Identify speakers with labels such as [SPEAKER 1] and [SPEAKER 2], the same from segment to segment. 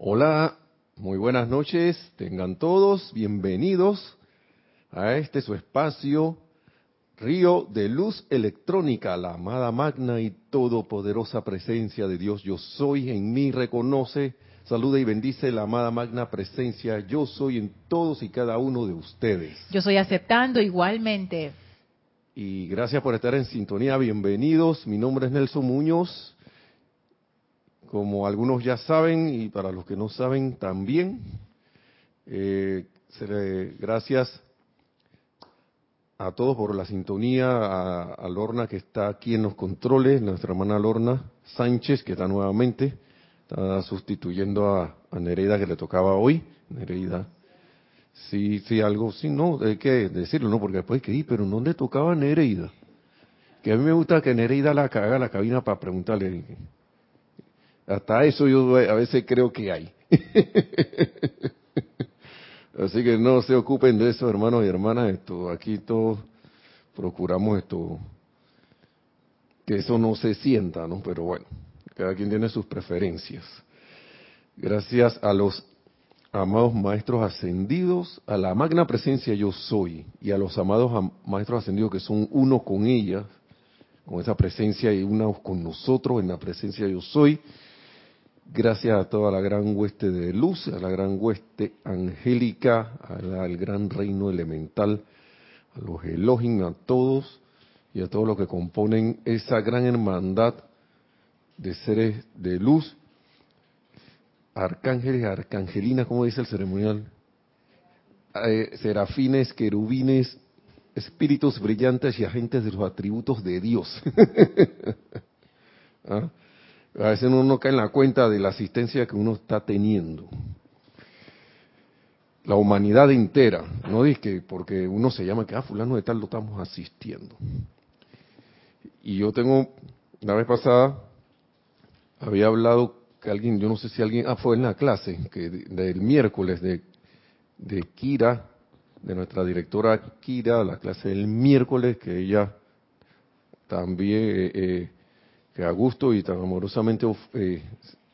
[SPEAKER 1] Hola, muy buenas noches, tengan todos bienvenidos a este su espacio, Río de Luz Electrónica, la amada magna y todopoderosa presencia de Dios yo soy en mí, reconoce, saluda y bendice la amada magna presencia yo soy en todos y cada uno de ustedes.
[SPEAKER 2] Yo soy aceptando igualmente.
[SPEAKER 1] Y gracias por estar en sintonía, bienvenidos, mi nombre es Nelson Muñoz como algunos ya saben y para los que no saben también, eh, gracias a todos por la sintonía, a, Lorna que está aquí en los controles, nuestra hermana Lorna Sánchez que está nuevamente, está sustituyendo a, Nereida que le tocaba hoy. Nereida, sí, sí, algo, sí, no, hay que decirlo, ¿no? Porque después que, pero ¿no le tocaba Nereida? Que a mí me gusta que Nereida la haga la cabina para preguntarle, hasta eso yo a veces creo que hay. Así que no se ocupen de eso, hermanos y hermanas. Esto, aquí todos procuramos esto, que eso no se sienta, ¿no? Pero bueno, cada quien tiene sus preferencias. Gracias a los amados maestros ascendidos, a la magna presencia yo soy, y a los amados maestros ascendidos que son uno con ella, con esa presencia y unos con nosotros en la presencia yo soy Gracias a toda la gran hueste de luz, a la gran hueste angélica, al gran reino elemental, a los Elohim, a todos y a todos los que componen esa gran hermandad de seres de luz, arcángeles, arcangelinas, como dice el ceremonial, eh, serafines, querubines, espíritus brillantes y agentes de los atributos de Dios. ¿Ah? A veces uno no cae en la cuenta de la asistencia que uno está teniendo. La humanidad entera, no es que porque uno se llama que, ah, fulano de tal lo estamos asistiendo. Y yo tengo, la vez pasada, había hablado que alguien, yo no sé si alguien, ah, fue en la clase, que del miércoles de, de Kira, de nuestra directora Kira, la clase del miércoles, que ella también eh, eh que a gusto y tan amorosamente eh,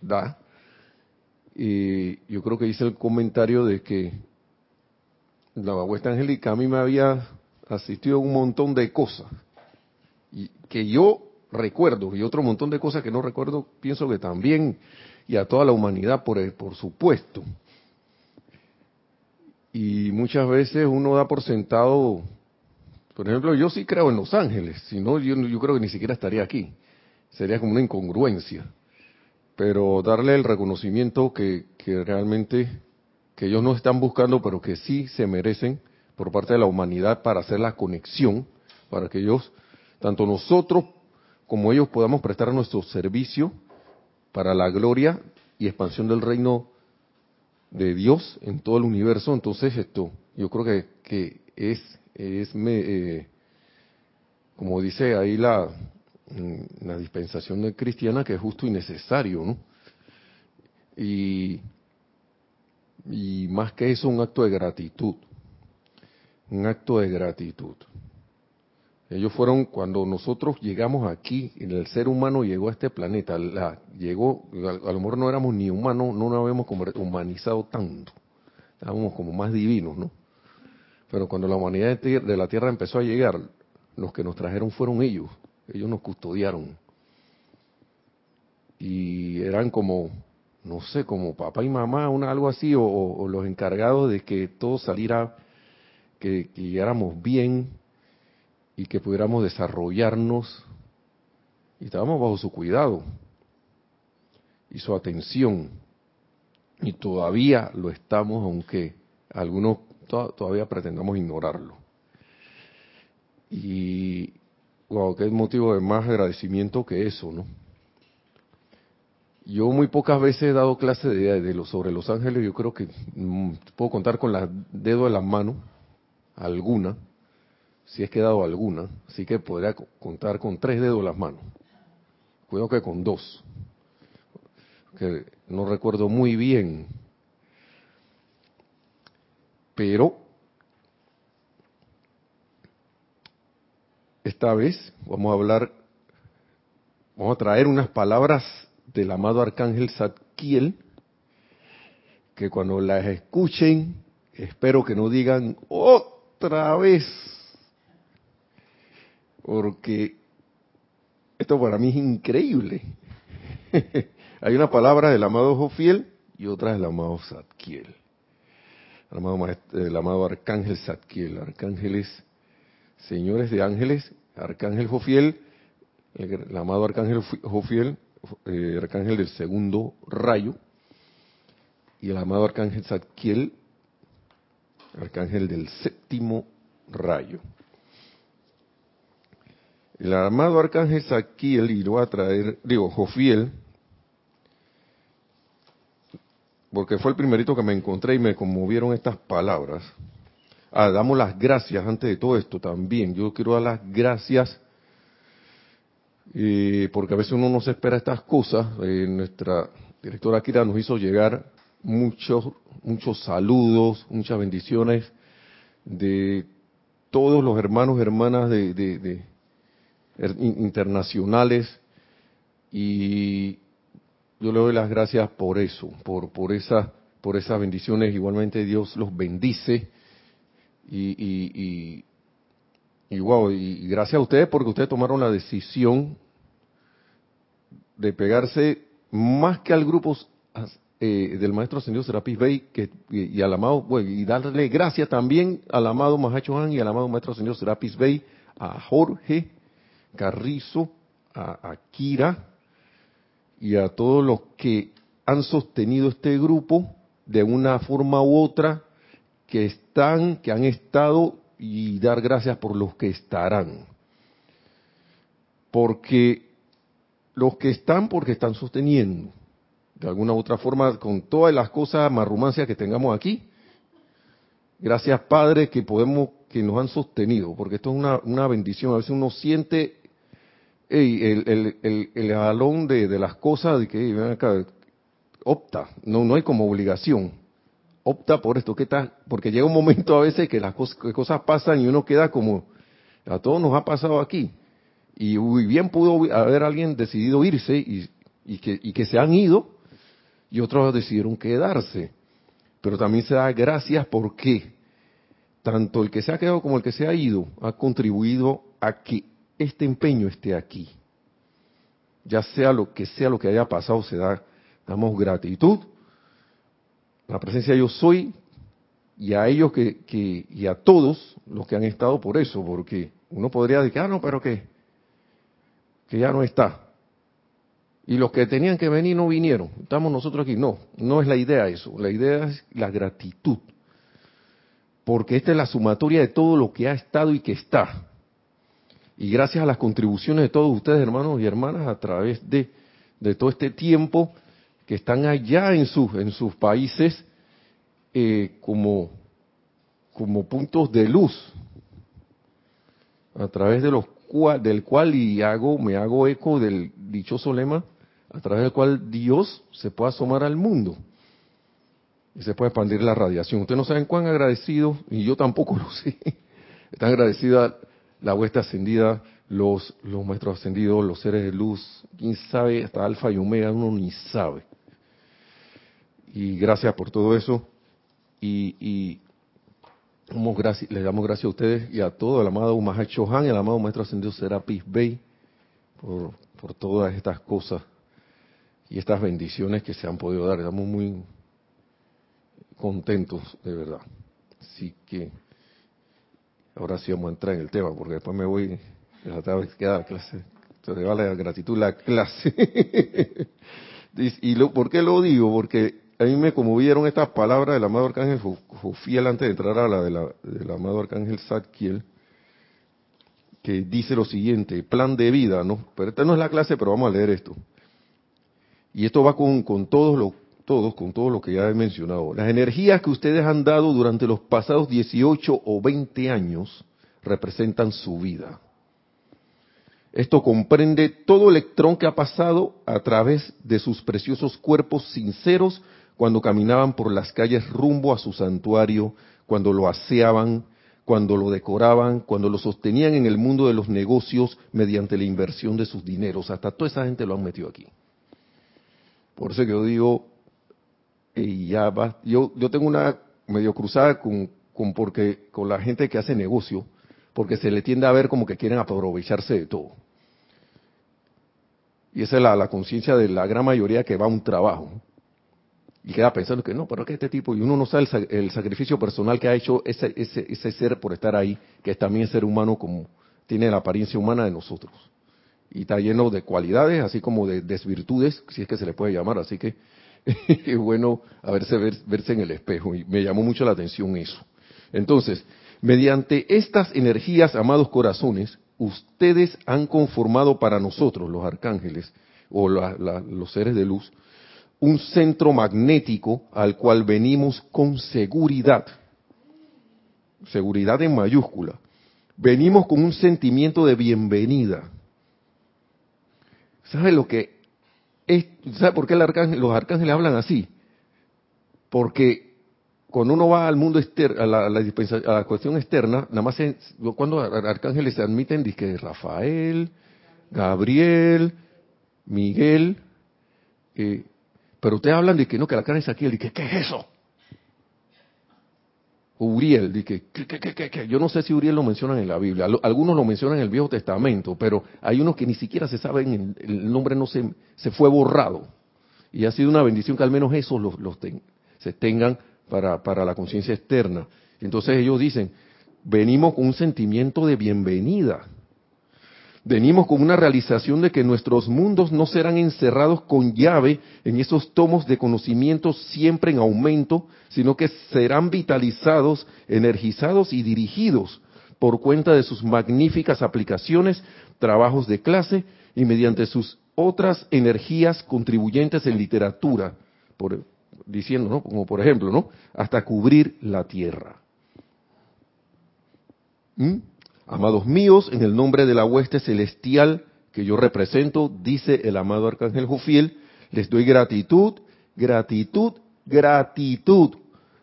[SPEAKER 1] da. Y yo creo que hice el comentario de que la Huesta Angélica a mí me había asistido a un montón de cosas y que yo recuerdo y otro montón de cosas que no recuerdo, pienso que también y a toda la humanidad por, por supuesto. Y muchas veces uno da por sentado, por ejemplo, yo sí creo en Los Ángeles, si no yo, yo creo que ni siquiera estaría aquí sería como una incongruencia. Pero darle el reconocimiento que, realmente que ellos no están buscando, pero que sí se merecen por parte de la humanidad para hacer la conexión, para que ellos, tanto nosotros como ellos podamos prestar nuestro servicio para la gloria y expansión del reino de Dios en todo el universo. Entonces esto, yo creo que, que es, es me, eh, como dice ahí la, la dispensación cristiana que es justo y necesario, ¿no? Y, más que eso, un acto de gratitud. Un acto de gratitud. Ellos fueron, cuando nosotros llegamos aquí, el ser humano llegó a este planeta, la, llegó, a, lo mejor no éramos ni humanos, no nos habíamos humanizado tanto, estábamos como más divinos, ¿no? Pero cuando la humanidad de la Tierra empezó a llegar, los que nos trajeron fueron ellos, ellos nos custodiaron. Y eran como, no sé, como papá y mamá, una, algo así, o, los encargados de que todo saliera, que, que llegáramos bien y que pudiéramos desarrollarnos. Y estábamos bajo su cuidado y su atención. Y todavía lo estamos, aunque algunos todavía pretendamos ignorarlo. Y Wow, qué motivo de más agradecimiento que eso, ¿no? Yo muy pocas veces he dado clase de, de sobre los ángeles, yo creo que mm, puedo contar con los dedos de la mano, alguna, si es que he dado alguna, así que podría contar con tres dedos de las manos. Cuidado que con dos, que no recuerdo muy bien. Pero esta vez vamos a hablar, vamos a traer unas palabras del amado arcángel Zadkiel, que cuando las escuchen, espero que no digan otra vez, porque esto para mí es increíble. Hay una palabra del amado Jofiel y otra del amado Zadkiel. El amado, el amado arcángel Zadkiel, arcángeles, señores de ángeles, arcángel Jofiel, el, amado arcángel Jofiel, eh, arcángel del segundo rayo, y el amado arcángel Zadkiel, arcángel del séptimo rayo. El amado arcángel Zadkiel, y lo va a traer, digo, Jofiel, porque fue el primerito que me encontré y me conmovieron estas palabras. Ah, damos las gracias antes de todo esto también. Yo quiero dar las gracias eh, porque a veces uno no se espera estas cosas. Eh, nuestra directora Kira nos hizo llegar muchos, muchos saludos, muchas bendiciones de todos los hermanos hermanas de, internacionales y yo le doy las gracias por eso, por, por, esa, por esas bendiciones. Igualmente Dios los bendice y, y, y, wow, y gracias a ustedes porque ustedes tomaron la decisión de pegarse más que al grupo eh, del maestro ascendido Serapis Bey que, y, al amado, y darle gracias también al amado Mahacho Han y al amado maestro ascendido Serapis Bey, a Jorge Carrizo, a Akira y a todos los que han sostenido este grupo de una forma u otra, que están, que han estado y dar gracias por los que estarán. Porque los que están, porque están sosteniendo de alguna u otra forma, con todas las cosas marrumancias que tengamos aquí. Gracias, Padre, que podemos, que nos han sostenido, porque esto es una, una bendición. A veces uno siente el, el, el, el jalón de, de, las cosas, de que acá, opta, no, no hay como obligación. Opta por esto, que está, porque llega un momento a veces que las cosas, que cosas pasan y uno queda como, a todos nos ha pasado aquí. Y bien pudo haber alguien decidido irse y, y, que, y que se han ido y otros decidieron quedarse. Pero también se da gracias porque tanto el que se ha quedado como el que se ha ido ha contribuido a que este empeño esté aquí. Ya sea lo que sea lo que haya pasado, se da, damos gratitud. La presencia yo soy y a ellos que, que, y a todos los que han estado por eso, porque uno podría decir, ah, no, pero que, que ya no está. Y los que tenían que venir no vinieron. Estamos nosotros aquí. No, no es la idea eso. La idea es la gratitud. Porque esta es la sumatoria de todo lo que ha estado y que está. Y gracias a las contribuciones de todos ustedes, hermanos y hermanas, a través de, de todo este tiempo que están allá en sus, en sus países eh, como, como puntos de luz, a través de los del cual y hago, me hago eco del dichoso lema, a través del cual Dios se puede asomar al mundo y se puede expandir la radiación. Ustedes no saben cuán agradecido, y yo tampoco lo sé, están agradecida la huesta ascendida, los, los maestros ascendidos, los seres de luz, quién sabe, hasta alfa y omega, uno ni sabe. Y gracias por todo eso. Y, y gracias, les damos gracias a ustedes y a todo el amado Mahacho Han, el amado maestro ascendido Serapis Bey, por, por todas estas cosas y estas bendiciones que se han podido dar. Estamos muy contentos, de verdad. Así que ahora sí vamos a entrar en el tema, porque después me voy a quedar la clase. Entonces vale la gratitud la clase. y lo, ¿por qué lo digo? Porque a mí me conmovieron estas palabras del amado arcángel Jofiel antes de entrar a la, de la del amado arcángel Zadkiel, que dice lo siguiente, plan de vida, ¿no? Pero esta no es la clase, pero vamos a leer esto. Y esto va con, con todos, lo, todos, con todo lo que ya he mencionado. Las energías que ustedes han dado durante los pasados 18 o 20 años representan su vida. Esto comprende todo electrón que ha pasado a través de sus preciosos cuerpos sinceros cuando caminaban por las calles rumbo a su santuario, cuando lo aseaban, cuando lo decoraban, cuando lo sostenían en el mundo de los negocios mediante la inversión de sus dineros. Hasta toda esa gente lo han metido aquí. Por eso que yo digo, y ya va. Yo, yo tengo una medio cruzada con, con, porque, con la gente que hace negocio, porque se le tiende a ver como que quieren aprovecharse de todo. Y esa es la, la conciencia de la gran mayoría que va a un trabajo. Y queda pensando que no, pero que este tipo, y uno no sabe el, sacrificio personal que ha hecho ese, ese, ese ser por estar ahí, que es también ser humano como tiene la apariencia humana de nosotros. Y está lleno de cualidades, así como de desvirtudes, si es que se le puede llamar. Así que es bueno a verse, verse en el espejo. Y me llamó mucho la atención eso. Entonces, mediante estas energías, amados corazones, ustedes han conformado para nosotros, los arcángeles, o los seres de luz, un centro magnético al cual venimos con seguridad. Seguridad en mayúscula. Venimos con un sentimiento de bienvenida. ¿Sabe lo que es? ¿Sabe por qué los arcángeles hablan así? Porque cuando uno va al mundo externo, a la, a la, cuestión externa, nada más cuando arcángeles se admiten, dice Rafael, Gabriel, Miguel, eh, pero ustedes hablan de que no, que la carne es aquí, ¿qué es eso? Uriel, de que, ¿qué, qué, qué, Yo no sé si Uriel lo mencionan en la Biblia, algunos lo mencionan en el Viejo Testamento, pero hay unos que ni siquiera se saben, el, nombre no se, se fue borrado. Y ha sido una bendición que al menos esos los, los se tengan para, para la conciencia externa. Entonces ellos dicen, venimos con un sentimiento de bienvenida. Venimos con una realización de que nuestros mundos no serán encerrados con llave en esos tomos de conocimiento siempre en aumento, sino que serán vitalizados, energizados y dirigidos por cuenta de sus magníficas aplicaciones, trabajos de clase y mediante sus otras energías contribuyentes en literatura, por, diciendo, ¿no? Como por ejemplo, ¿no? Hasta cubrir la tierra. ¿Mm? Amados míos, en el nombre de la hueste celestial que yo represento, dice el amado Arcángel Jofiel, les doy gratitud, gratitud, gratitud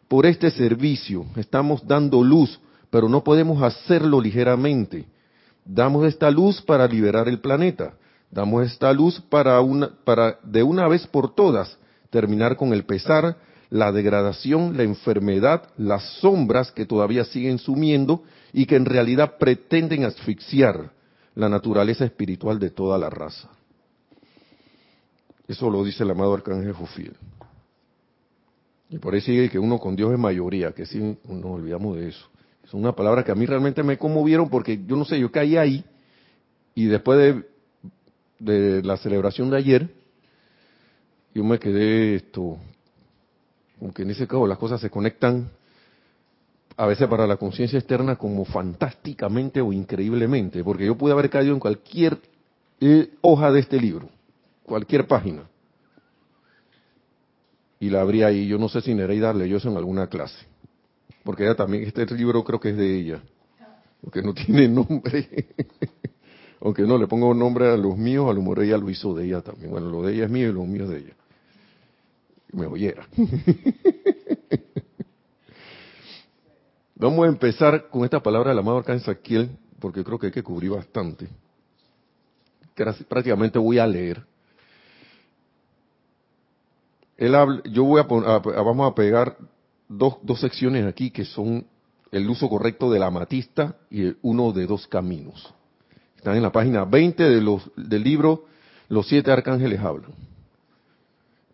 [SPEAKER 1] por este servicio. Estamos dando luz, pero no podemos hacerlo ligeramente. Damos esta luz para liberar el planeta. Damos esta luz para, una, para de una vez por todas terminar con el pesar, la degradación, la enfermedad, las sombras que todavía siguen sumiendo y que en realidad pretenden asfixiar la naturaleza espiritual de toda la raza. Eso lo dice el amado Arcángel Jofiel. Y por ahí sigue que uno con Dios es mayoría, que sí nos olvidamos de eso. Es una palabra que a mí realmente me conmovieron porque yo no sé, yo caí ahí y después de, de la celebración de ayer, yo me quedé esto, como que en ese caso las cosas se conectan a veces para la conciencia externa como fantásticamente o increíblemente, porque yo pude haber caído en cualquier eh, hoja de este libro, cualquier página, y la abría ahí. Yo no sé si Nereida leyó eso en alguna clase, porque ella también, este libro creo que es de ella, porque no tiene nombre. Aunque no le pongo nombre a los míos, a lo mejor ella lo hizo de ella también. Bueno, lo de ella es mío y lo mío es de ella. Me oyera. Vamos a empezar con esta palabra del amado Arcángel Saquiel, porque creo que hay que cubrir bastante. Prácticamente voy a leer. Él yo voy a, vamos a pegar dos, dos secciones aquí que son el uso correcto de la amatista y uno de dos caminos. Están en la página 20 de los, del libro Los siete arcángeles hablan.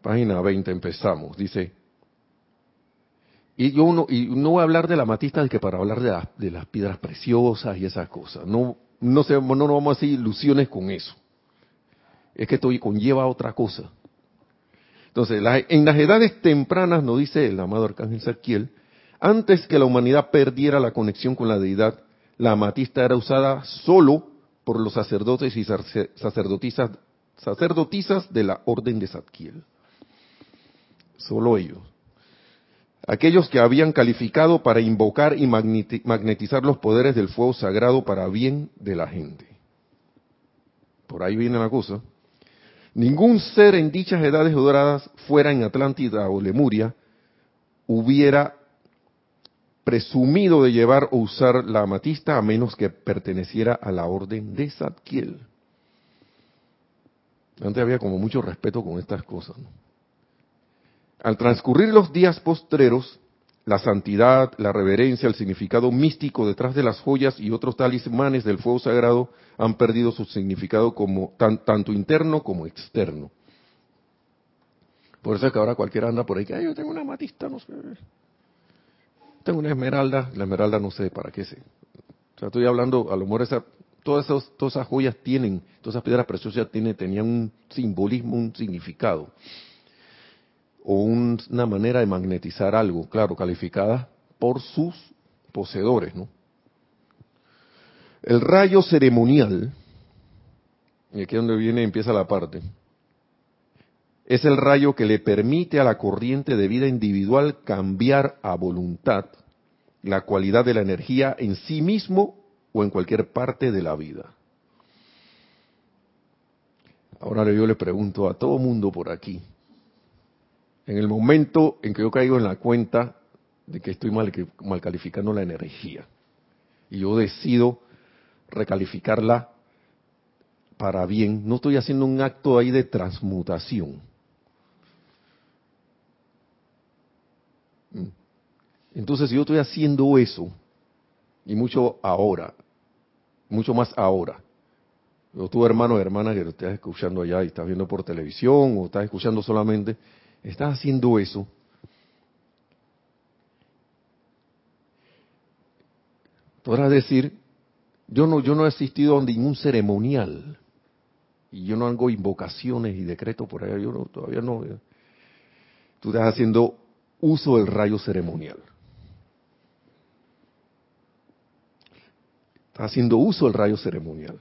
[SPEAKER 1] Página 20 empezamos. Dice, y yo no, y no voy a hablar de la matista de que para hablar de, las piedras preciosas y esas cosas. No, no, se, no nos vamos a hacer ilusiones con eso. Es que esto conlleva otra cosa. Entonces, en las edades tempranas, nos dice el amado Arcángel Saquiel, antes que la humanidad perdiera la conexión con la deidad, la amatista era usada solo por los sacerdotes y sacerdotisas, sacerdotisas de la orden de Zadkiel. Solo ellos aquellos que habían calificado para invocar y magnetizar los poderes del fuego sagrado para bien de la gente. Por ahí viene la cosa. Ningún ser en dichas edades doradas, fuera en Atlántida o Lemuria, hubiera presumido de llevar o usar la amatista a menos que perteneciera a la orden de Zadkiel. Antes había como mucho respeto con estas cosas. ¿no? Al transcurrir los días postreros, la santidad, la reverencia, el significado místico detrás de las joyas y otros talismanes del fuego sagrado han perdido su significado como tanto interno como externo. Por eso es que ahora cualquiera anda por ahí que yo tengo una matista, no sé. Tengo una esmeralda, la esmeralda no sé para qué sé. O sea, estoy hablando, a lo mejor esa, todas, esas, todas esas joyas tienen, todas esas piedras preciosas tienen, tenían un simbolismo, un significado o una manera de magnetizar algo, claro, calificada por sus poseedores. El rayo ceremonial, y aquí es donde viene empieza la parte, es el rayo que le permite a la corriente de vida individual cambiar a voluntad la cualidad de la energía en sí mismo o en cualquier parte de la vida. Ahora yo le pregunto a todo mundo por aquí, en el momento en que yo caigo en la cuenta de que estoy mal, calificando la energía y yo decido recalificarla para bien, no estoy haciendo un acto ahí de transmutación. Mm. Entonces, si yo estoy haciendo eso, y mucho ahora, mucho más ahora, yo tu hermano o hermana que lo estás escuchando allá y estás viendo por televisión o estás escuchando solamente, estás haciendo eso, podrás decir, yo no, yo no he asistido a ningún ceremonial y yo no hago invocaciones y decretos por allá, yo no, todavía no. Tú estás haciendo uso del rayo ceremonial. Estás haciendo uso del rayo ceremonial.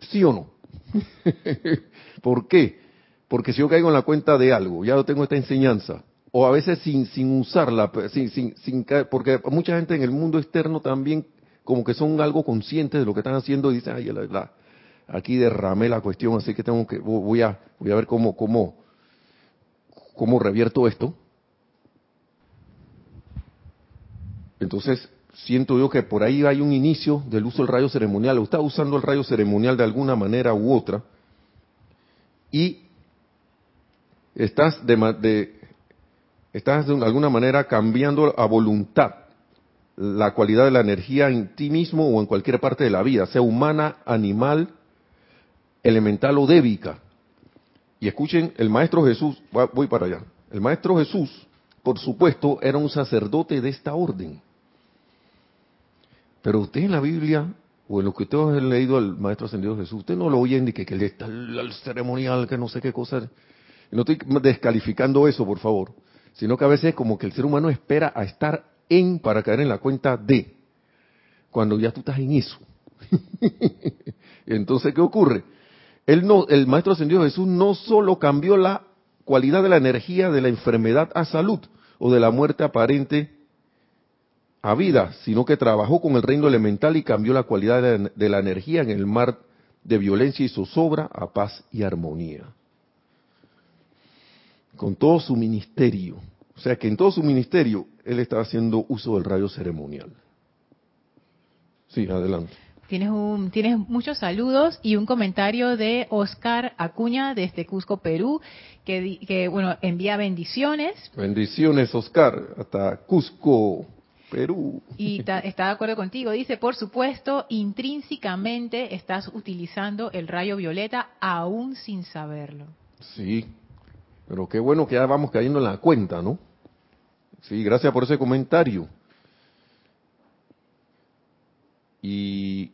[SPEAKER 1] ¿Sí o no? ¿Por qué? Porque si yo caigo en la cuenta de algo, ya tengo esta enseñanza, o a veces sin, sin usarla, sin, sin, sin, porque mucha gente en el mundo externo también como que son algo conscientes de lo que están haciendo y dicen, ay, la, aquí derramé la cuestión, así que tengo que, voy a, voy a ver cómo, cómo, cómo revierto esto. Entonces, siento yo que por ahí hay un inicio del uso del rayo ceremonial, o está usando el rayo ceremonial de alguna manera u otra, y estás de, estás de alguna manera cambiando a voluntad la cualidad de la energía en ti mismo o en cualquier parte de la vida, sea humana, animal, elemental o débica. Y escuchen, el Maestro Jesús, voy para allá, el Maestro Jesús, por supuesto, era un sacerdote de esta orden. Pero usted en la Biblia, o en lo que ustedes han leído al Maestro Ascendido Jesús, usted no lo oyen ni que, que le está el ceremonial, que no sé qué cosa. No estoy descalificando eso, por favor, sino que a veces es como que el ser humano espera a estar en para caer en la cuenta de, cuando ya tú estás en eso. Entonces, ¿qué ocurre? Él no, el Maestro Ascendido Jesús no solo cambió la cualidad de la energía de la enfermedad a salud o de la muerte aparente a vida, sino que trabajó con el reino elemental y cambió la cualidad de la energía en el mar de violencia y zozobra a paz y armonía con todo su ministerio. O sea que en todo su ministerio él estaba haciendo uso del rayo ceremonial. Sí, adelante.
[SPEAKER 2] Tienes, un, tienes muchos saludos y un comentario de Oscar Acuña desde Cusco, Perú, que, que bueno, envía bendiciones.
[SPEAKER 1] Bendiciones, Oscar, hasta Cusco, Perú.
[SPEAKER 2] Y está de acuerdo contigo. Dice, por supuesto, intrínsecamente estás utilizando el rayo violeta aún sin saberlo.
[SPEAKER 1] Sí, pero qué bueno que ya vamos cayendo en la cuenta, ¿no? Sí, gracias por ese comentario. Y,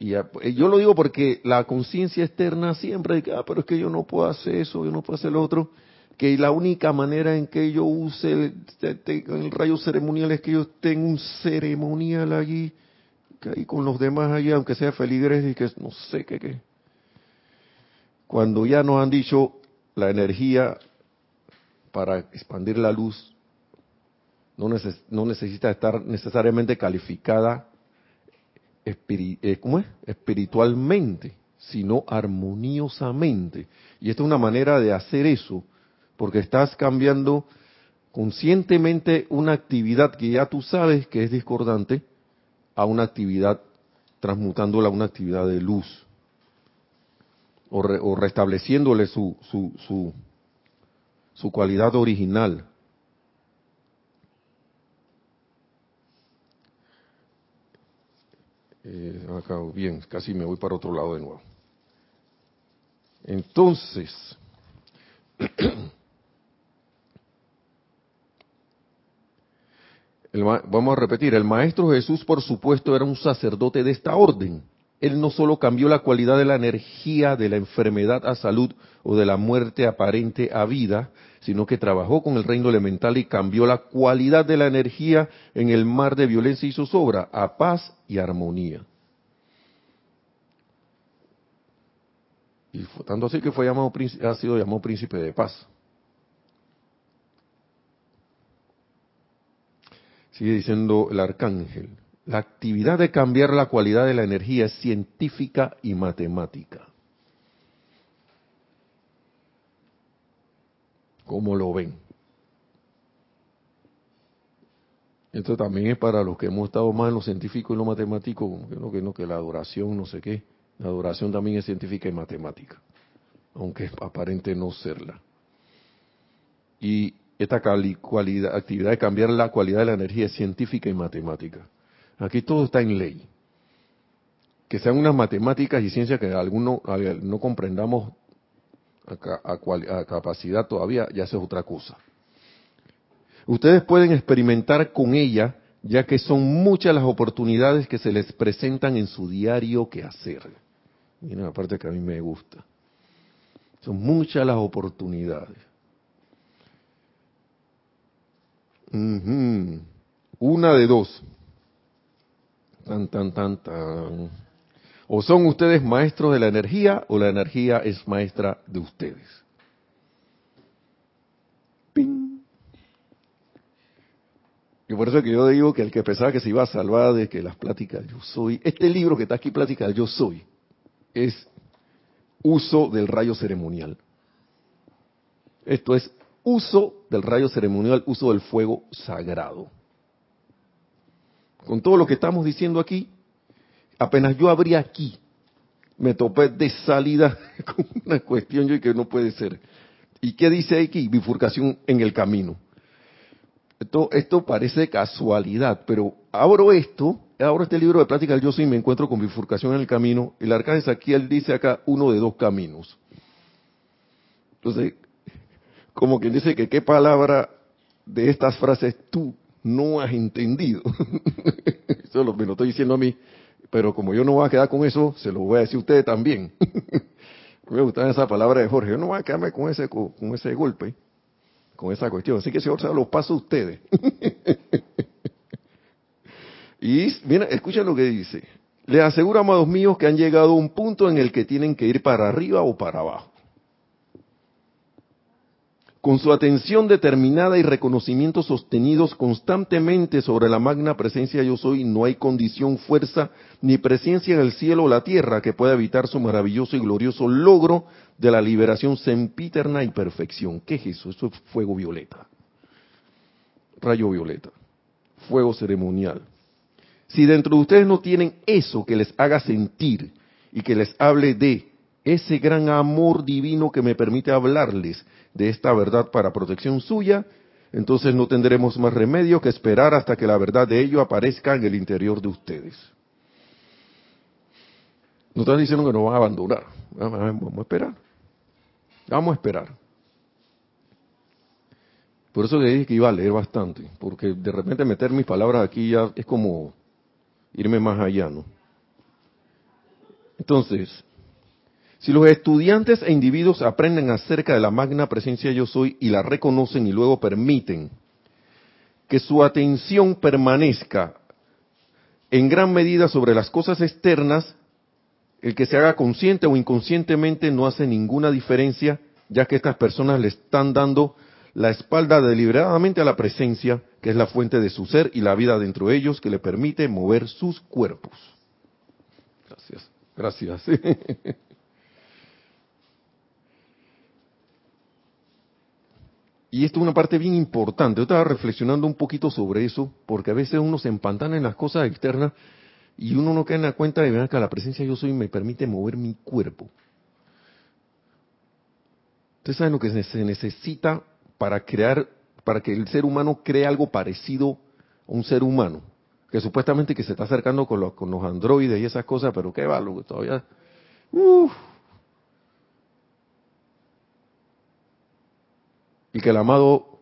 [SPEAKER 1] y yo lo digo porque la conciencia externa siempre dice, ah, pero es que yo no puedo hacer eso, yo no puedo hacer lo otro, que la única manera en que yo use el, rayo ceremonial es que yo tenga un ceremonial allí, que ahí con los demás allí, aunque sea feligres y que no sé qué, qué cuando ya nos han dicho la energía para expandir la luz no, necesita estar necesariamente calificada eh, espiritualmente, sino armoniosamente. Y esta es una manera de hacer eso, porque estás cambiando conscientemente una actividad que ya tú sabes que es discordante a una actividad, transmutándola a una actividad de luz. o, restableciéndole su, su, su, su cualidad original. Eh, acá, bien, casi me voy para otro lado de nuevo. Entonces, vamos a repetir, el Maestro Jesús, por supuesto, era un sacerdote de esta orden. Él no solo cambió la cualidad de la energía de la enfermedad a salud o de la muerte aparente a vida, sino que trabajó con el reino elemental y cambió la cualidad de la energía en el mar de violencia y zozobra a paz y armonía. Y tanto así que fue llamado, ha sido llamado príncipe de paz. Sigue diciendo el arcángel, la actividad de cambiar la cualidad de la energía es científica y matemática. ¿Cómo lo ven? Esto también es para los que hemos estado más en lo científico y lo matemático, que no, que no, que la adoración, no sé qué. La adoración también es científica y matemática, aunque aparente no serla. Y esta cualidad, actividad de cambiar la cualidad de la energía es científica y matemática. Aquí todo está en ley. Que sean unas matemáticas y ciencias que algunos no comprendamos a, capacidad todavía, ya eso es otra cosa. Ustedes pueden experimentar con ella, ya que son muchas las oportunidades que se les presentan en su diario que hacer. Miren la parte que a mí me gusta. Son muchas las oportunidades. Una de dos. Tan, tan, tan, tan. O son ustedes maestros de la energía o la energía es maestra de ustedes. ¡Ping! Y por eso que yo digo que el que pensaba que se iba a salvar de que las pláticas yo soy, este libro que está aquí, Pláticas yo soy, es uso del rayo ceremonial. Esto es uso del rayo ceremonial, uso del fuego sagrado. Con todo lo que estamos diciendo aquí, apenas yo abrí aquí, me topé de salida con una cuestión que no puede ser. ¿Y qué dice aquí? Bifurcación en el camino. Esto, esto parece casualidad, pero abro esto, abro este libro de práctica del yo soy y me encuentro con bifurcación en el camino. El arcángel aquí, él dice acá uno de dos caminos. Entonces, como quien dice que qué palabra de estas frases tú no has entendido. Eso me lo estoy diciendo a mí pero como yo no voy a quedar con eso, se lo voy a decir a ustedes también. Me gusta esa palabra de Jorge. Yo no voy a quedarme con ese, con ese golpe, con esa cuestión. Así que, señor, se lo paso a ustedes. y mira, escuchen lo que dice. Les aseguro, amados míos, que han llegado a un punto en el que tienen que ir para arriba o para abajo. Con su atención determinada y reconocimientos sostenidos constantemente sobre la magna presencia yo soy, no hay condición, fuerza ni presencia en el cielo o la tierra que pueda evitar su maravilloso y glorioso logro de la liberación sempiterna y perfección. ¿Qué es eso? Eso es fuego violeta. Rayo violeta. Fuego ceremonial. Si dentro de ustedes no tienen eso que les haga sentir y que les hable de ese gran amor divino que me permite hablarles, de esta verdad para protección suya, entonces no tendremos más remedio que esperar hasta que la verdad de ello aparezca en el interior de ustedes. No están diciendo que nos van a abandonar. Vamos a esperar. Vamos a esperar. Por eso le dije que iba a leer bastante, porque de repente meter mis palabras aquí ya es como irme más allá, ¿no? Entonces, si los estudiantes e individuos aprenden acerca de la magna presencia yo soy y la reconocen y luego permiten que su atención permanezca en gran medida sobre las cosas externas, el que se haga consciente o inconscientemente no hace ninguna diferencia, ya que estas personas le están dando la espalda deliberadamente a la presencia, que es la fuente de su ser y la vida dentro de ellos, que le permite mover sus cuerpos. Gracias, gracias. Y esto es una parte bien importante. Yo estaba reflexionando un poquito sobre eso, porque a veces uno se empantana en las cosas externas y uno no cae en la cuenta de que la presencia yo soy me permite mover mi cuerpo. Ustedes saben lo que se necesita para crear, para que el ser humano cree algo parecido a un ser humano, que supuestamente que se está acercando con los, con los androides y esas cosas, pero qué va, todavía. Y que el amado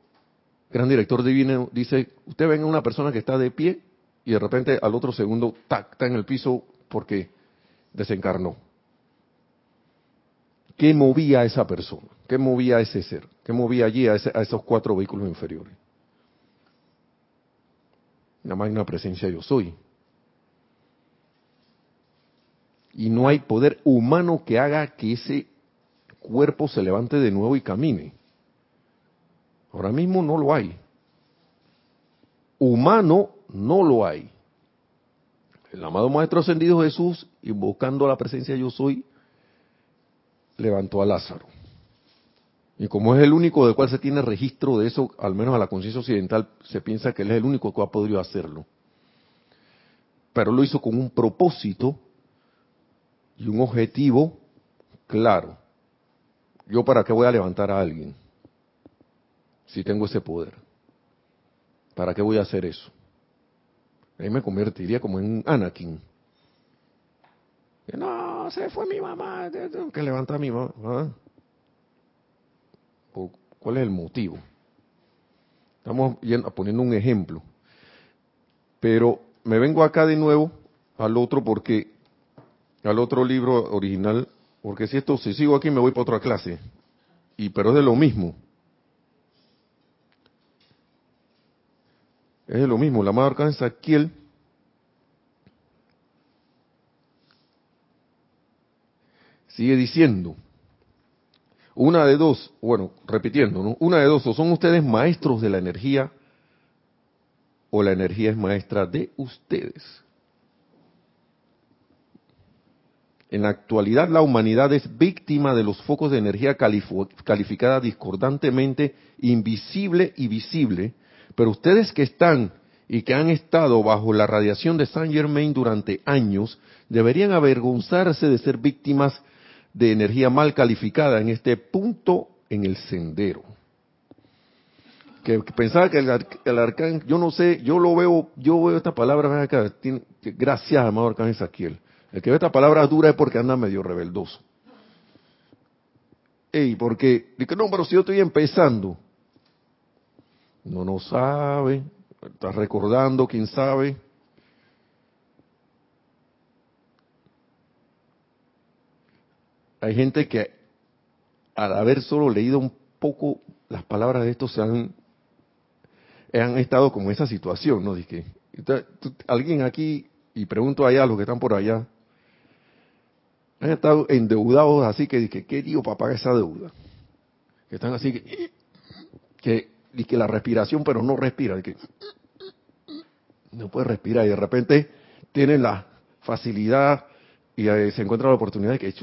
[SPEAKER 1] gran director divino dice, usted ven a una persona que está de pie y de repente al otro segundo, tac, está en el piso porque desencarnó. ¿Qué movía a esa persona? ¿Qué movía a ese ser? ¿Qué movía allí a, esos cuatro vehículos inferiores? La magna presencia yo soy. Y no hay poder humano que haga que ese cuerpo se levante de nuevo y camine. Ahora mismo no lo hay. Humano no lo hay. El amado Maestro Ascendido Jesús, invocando la presencia yo soy, levantó a Lázaro. Y como es el único del cual se tiene registro de eso, al menos a la conciencia occidental, se piensa que él es el único que ha podido hacerlo. Pero lo hizo con un propósito y un objetivo claro. ¿Yo para qué voy a levantar a alguien? Si tengo ese poder. ¿Para qué voy a hacer eso? Ahí me convertiría como en Anakin. no, se fue mi mamá, que levantar a mi mamá. ¿ah? ¿Cuál es el motivo? Estamos poniendo un ejemplo. Pero me vengo acá de nuevo al otro porque, al otro libro original, porque si esto, si sigo aquí me voy para otra clase. Y pero es de lo mismo. Es lo mismo, la marca en Saquiel sigue diciendo, una de dos, bueno, repitiendo, ¿no? Una de dos, o son ustedes maestros de la energía o la energía es maestra de ustedes. En la actualidad la humanidad es víctima de los focos de energía calificada discordantemente invisible y visible, pero ustedes que están y que han estado bajo la radiación de Saint Germain durante años, deberían avergonzarse de ser víctimas de energía mal calificada en este punto en el sendero. Que, pensaba que el, arcángel, yo no sé, yo lo veo, yo veo esta palabra, gracias, amado arcángel Saquiel. El que ve esta palabra dura es porque anda medio rebeldoso. Ey, porque, dice, no, pero si yo estoy empezando. No, no sabe, está recordando, quién sabe. hay gente que al haber solo leído un poco las palabras de esto se han, han estado como esa situación, ¿no? Dice, alguien aquí, y pregunto allá a los que están por allá, han estado endeudados así que dije, ¿qué digo para pagar esa deuda? Que están así que, que, y que la respiración, pero no respira, que no puede respirar y de repente tienen la facilidad y se encuentra la oportunidad de que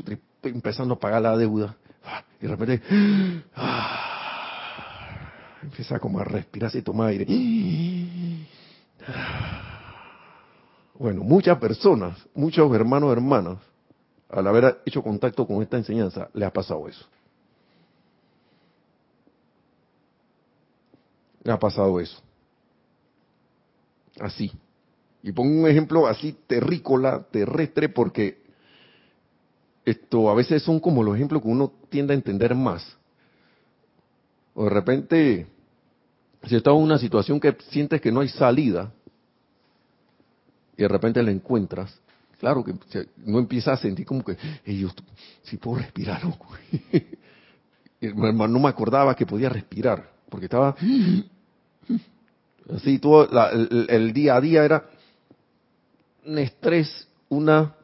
[SPEAKER 1] empezando a pagar la deuda. Y de repente, empieza como a respirar y tomar aire. Bueno, muchas personas, muchos hermanos hermanas, al haber hecho contacto con esta enseñanza, le ha pasado eso. Le ha pasado eso. Así. Y pongo un ejemplo así terrícola, terrestre, porque esto a veces son como los ejemplos que uno tiende a entender más. O de repente, si estás en una situación que sientes que no hay salida, y de repente la encuentras, claro que no empiezas a sentir como que, yo si puedo respirar, no me acordaba que podía respirar, porque estaba así, todo el día a día era un estrés, una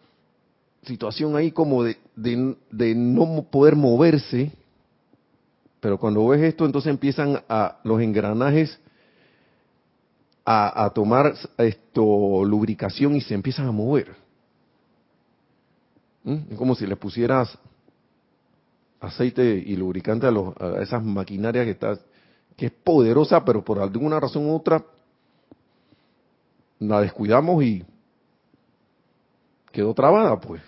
[SPEAKER 1] situación ahí como de, de, no poder moverse, pero cuando ves esto, entonces empiezan a los engranajes a, tomar esto lubricación y se empiezan a mover. ¿Mm? Es como si le pusieras aceite y lubricante a, los, a esas maquinarias que está, que es poderosa, pero por alguna razón u otra la descuidamos y quedó trabada, pues.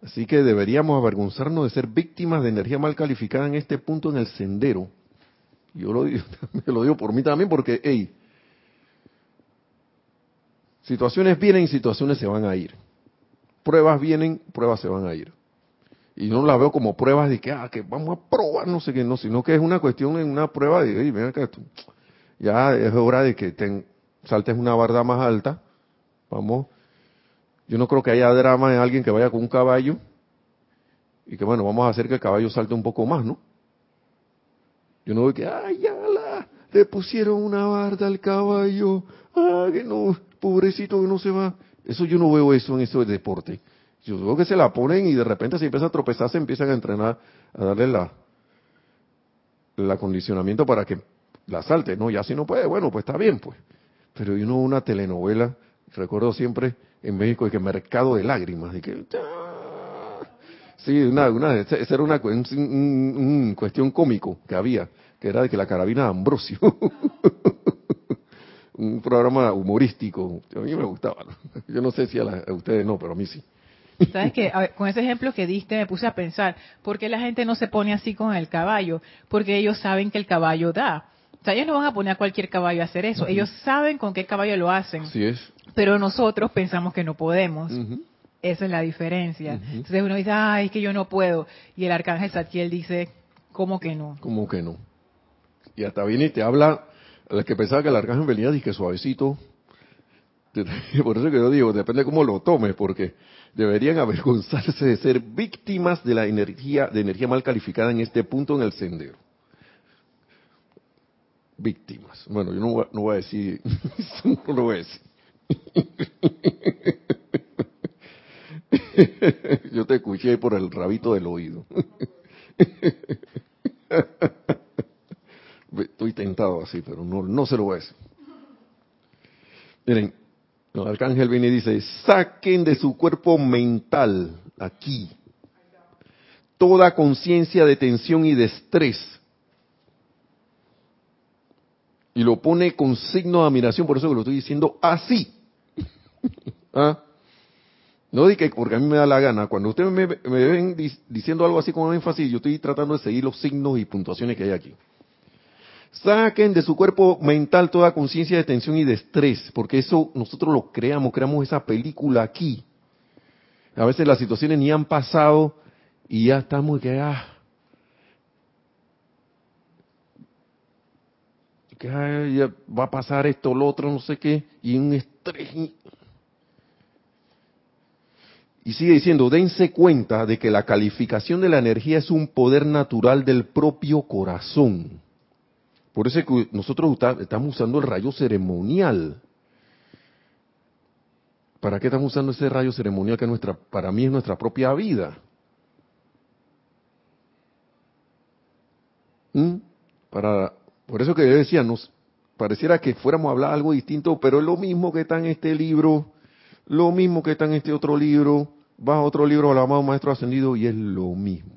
[SPEAKER 1] Así que deberíamos avergonzarnos de ser víctimas de energía mal calificada en este punto en el sendero. Yo lo digo, lo digo por mí también porque, hey, situaciones vienen situaciones se van a ir. Pruebas vienen, pruebas se van a ir. Y no las veo como pruebas de que, ah, que vamos a probar, no sé qué, no, sino que es una cuestión una prueba de, hey, ven acá, ya es hora de que te saltes una barda más alta. Vamos, yo no creo que haya drama en alguien que vaya con un caballo y que bueno, vamos a hacer que el caballo salte un poco más, ¿no? Yo no veo que, ay, ya la, le pusieron una barda al caballo, ah, que no, pobrecito que no se va. Eso yo no veo eso en eso de deporte. Yo veo que se la ponen y de repente se empieza a tropezar, se empiezan a entrenar, a darle la, el acondicionamiento para que la salte, ¿no? Ya si no puede, bueno, pues está bien, pues. Pero yo no una telenovela, recuerdo siempre en México de que Mercado de Lágrimas, de que sí, una, una, esa era una un, cuestión cómico que había, que era de que la carabina de Ambrosio, un programa humorístico, a mí me gustaba, yo no sé si a, ustedes no, pero a mí sí.
[SPEAKER 2] ¿Sabes qué? con ese ejemplo que diste me puse a pensar, ¿por qué la gente no se pone así con el caballo? Porque ellos saben que el caballo da. O sea, ellos no van a poner a cualquier caballo a hacer eso. Ellos saben con qué caballo lo hacen.
[SPEAKER 1] Sí es.
[SPEAKER 2] Pero nosotros pensamos que no podemos. Esa es la diferencia. Entonces uno dice, ay, es que yo no puedo. Y el arcángel Satiel dice, ¿cómo que no?
[SPEAKER 1] ¿Cómo que no? Y hasta viene y te habla, el que pensaba que el arcángel venía, dice que suavecito. Por eso que yo digo, depende de cómo lo tomes, porque deberían avergonzarse de ser víctimas de la energía, de energía mal calificada en este punto en el sendero víctimas. Bueno, yo no, no voy a decir, no lo voy a decir. Yo te escuché por el rabito del oído. Estoy tentado así, pero no, no se lo voy a decir. Miren, el arcángel viene y dice, saquen de su cuerpo mental, aquí, toda conciencia de tensión y de estrés y lo pone con signo de admiración, por eso que lo estoy diciendo así. ¿Ah? No di que porque a mí me da la gana. Cuando ustedes me, ven diciendo algo así con énfasis, yo estoy tratando de seguir los signos y puntuaciones que hay aquí. Saquen de su cuerpo mental toda conciencia de tensión y de estrés, porque eso nosotros lo creamos, creamos esa película aquí. A veces las situaciones ni han pasado y ya estamos que ah, que va a pasar esto, lo otro, no sé qué, y un estrés. Y sigue diciendo, dense cuenta de que la calificación de la energía es un poder natural del propio corazón. Por eso es que nosotros estamos usando el rayo ceremonial. ¿Para qué estamos usando ese rayo ceremonial que nuestra, para mí es nuestra propia vida? ¿Mm? Para por eso que yo decía, nos pareciera que fuéramos a hablar algo distinto, pero es lo mismo que está en este libro, lo mismo que está en este otro libro, va a otro libro al amado Maestro Ascendido y es lo mismo.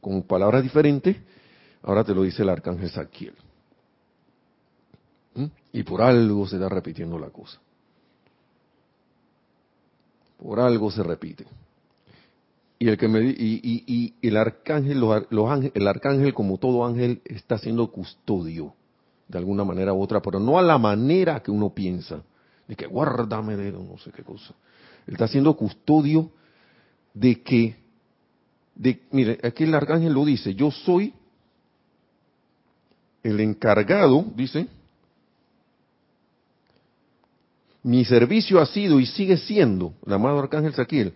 [SPEAKER 1] Con palabras diferentes, ahora te lo dice el Arcángel Saquiel. ¿Mm? Y por algo se está repitiendo la cosa. Por algo se repite y el que me y, el arcángel los, el arcángel como todo ángel está siendo custodio de alguna manera u otra pero no a la manera que uno piensa de que guárdame de no sé qué cosa él está siendo custodio de que de mire aquí el arcángel lo dice yo soy el encargado dice mi servicio ha sido y sigue siendo el amado arcángel Saquiel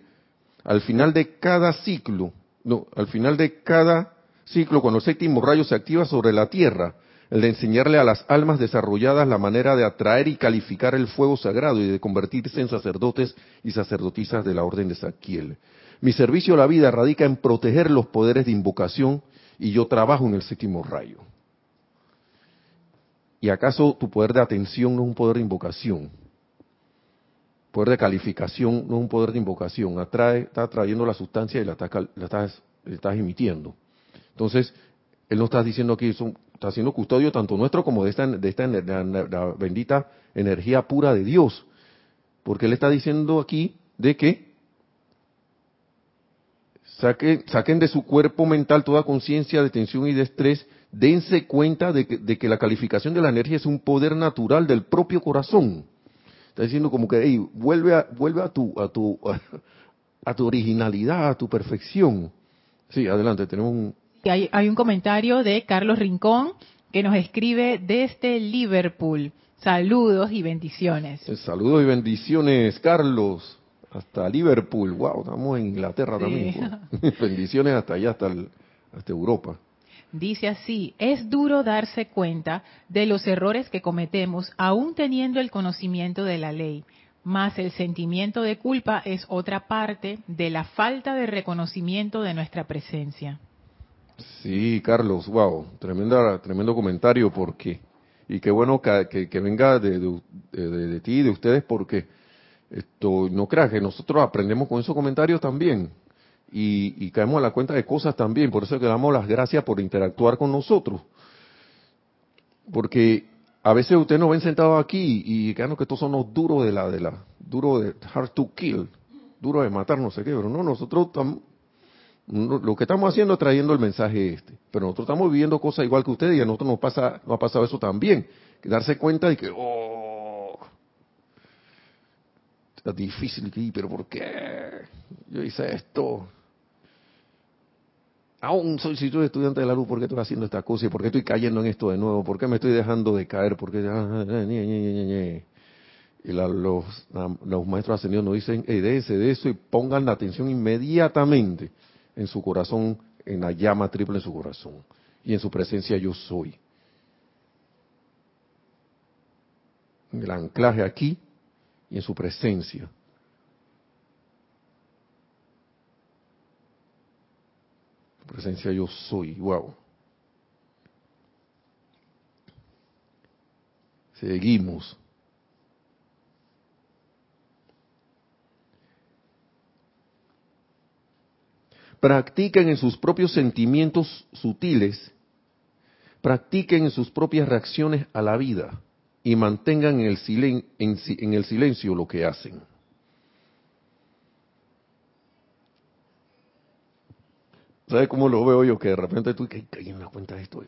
[SPEAKER 1] al final de cada ciclo, no, al final de cada ciclo, cuando el séptimo rayo se activa sobre la Tierra, el de enseñarle a las almas desarrolladas la manera de atraer y calificar el fuego sagrado y de convertirse en sacerdotes y sacerdotisas de la orden de Saquiel. Mi servicio a la vida radica en proteger los poderes de invocación y yo trabajo en el séptimo rayo. ¿Y acaso tu poder de atención no es un poder de invocación? poder de calificación no es un poder de invocación, atrae, está trayendo la sustancia y la estás, emitiendo. Entonces, él no está diciendo aquí, está haciendo custodio tanto nuestro como de esta, de esta la bendita energía pura de Dios. Porque él está diciendo aquí de que saquen de su cuerpo mental toda conciencia de tensión y de estrés. Dense cuenta de que, de que la calificación de la energía es un poder natural del propio corazón. Está diciendo como que, hey, vuelve a, vuelve a tu, a tu, a, tu originalidad, a tu perfección. Sí, adelante, tenemos un...
[SPEAKER 2] Hay, hay un comentario de Carlos Rincón que nos escribe desde Liverpool. Saludos y bendiciones.
[SPEAKER 1] Eh, saludos y bendiciones, Carlos. Hasta Liverpool. Wow, estamos en Inglaterra también. bendiciones hasta allá, hasta, hasta Europa.
[SPEAKER 2] Dice así, es duro darse cuenta de los errores que cometemos aún teniendo el conocimiento de la ley, más el sentimiento de culpa es otra parte de la falta de reconocimiento de nuestra presencia.
[SPEAKER 1] Sí, Carlos, wow, tremenda, tremendo comentario porque, y qué bueno que, que, venga de, de, de, ti y de ustedes porque esto, no creas que nosotros aprendemos con esos comentarios también y, caemos a la cuenta de cosas también, por eso que damos las gracias por interactuar con nosotros. Porque a veces ustedes nos ven sentados aquí y crean que estos son los duros de la, de la, duro de hard to kill, duro de matar, no sé qué, pero no, nosotros estamos lo que estamos haciendo es trayendo el mensaje este, pero nosotros estamos viviendo cosas igual que ustedes y a nosotros nos pasa, nos ha pasado eso también, darse cuenta de que, oh, es difícil, pero ¿por qué? Yo hice esto. Aún soy, si soy estudiante de la luz, ¿por qué estoy haciendo esta cosa? ¿Y por qué estoy cayendo en esto de nuevo? ¿Por qué me estoy dejando de caer? ¿Por qué? y los, los maestros ascendidos nos dicen, hey, de eso y pongan la atención inmediatamente en su corazón, en la llama triple en su corazón. Y en su presencia yo soy. El anclaje aquí y en su presencia. Presencia yo soy. Wow. Seguimos. practiquen en sus propios sentimientos sutiles, practiquen en sus propias reacciones a la vida y mantengan en el, silencio lo que hacen. ¿Sabes cómo lo veo yo? Que de repente tú que caí en la cuenta de esto.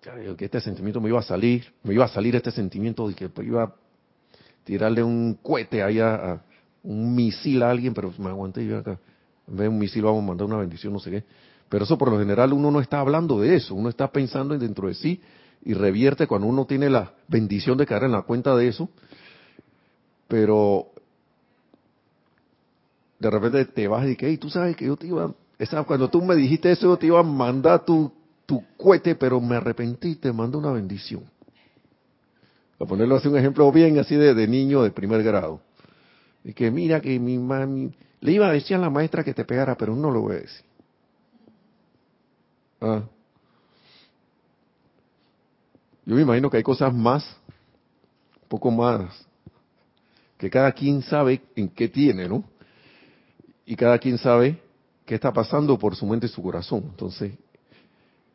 [SPEAKER 1] Que este sentimiento me iba a salir, me iba a salir este sentimiento de que iba a tirarle un cohete ahí a, un misil a alguien, pero me aguanté y yo acá en vez de un misil vamos a mandar una bendición, no sé qué. Pero eso por lo general uno no está hablando de eso, uno está pensando dentro de sí y revierte cuando uno tiene la bendición de caer en la cuenta de eso. Pero de repente te vas y dices, hey, tú sabes que yo te iba, esa, cuando tú me dijiste eso, te iba a mandar tu, tu cohete, pero me arrepentí te mando una bendición. A ponerlo así un ejemplo bien así de, de niño de primer grado. Y que mira que mi mami, le iba a decir a la maestra que te pegara, pero no lo voy a decir. Ah. Yo me imagino que hay cosas más, un poco más, que cada quien sabe en qué tiene, ¿no? Y cada quien sabe qué está pasando por su mente y su corazón. Entonces,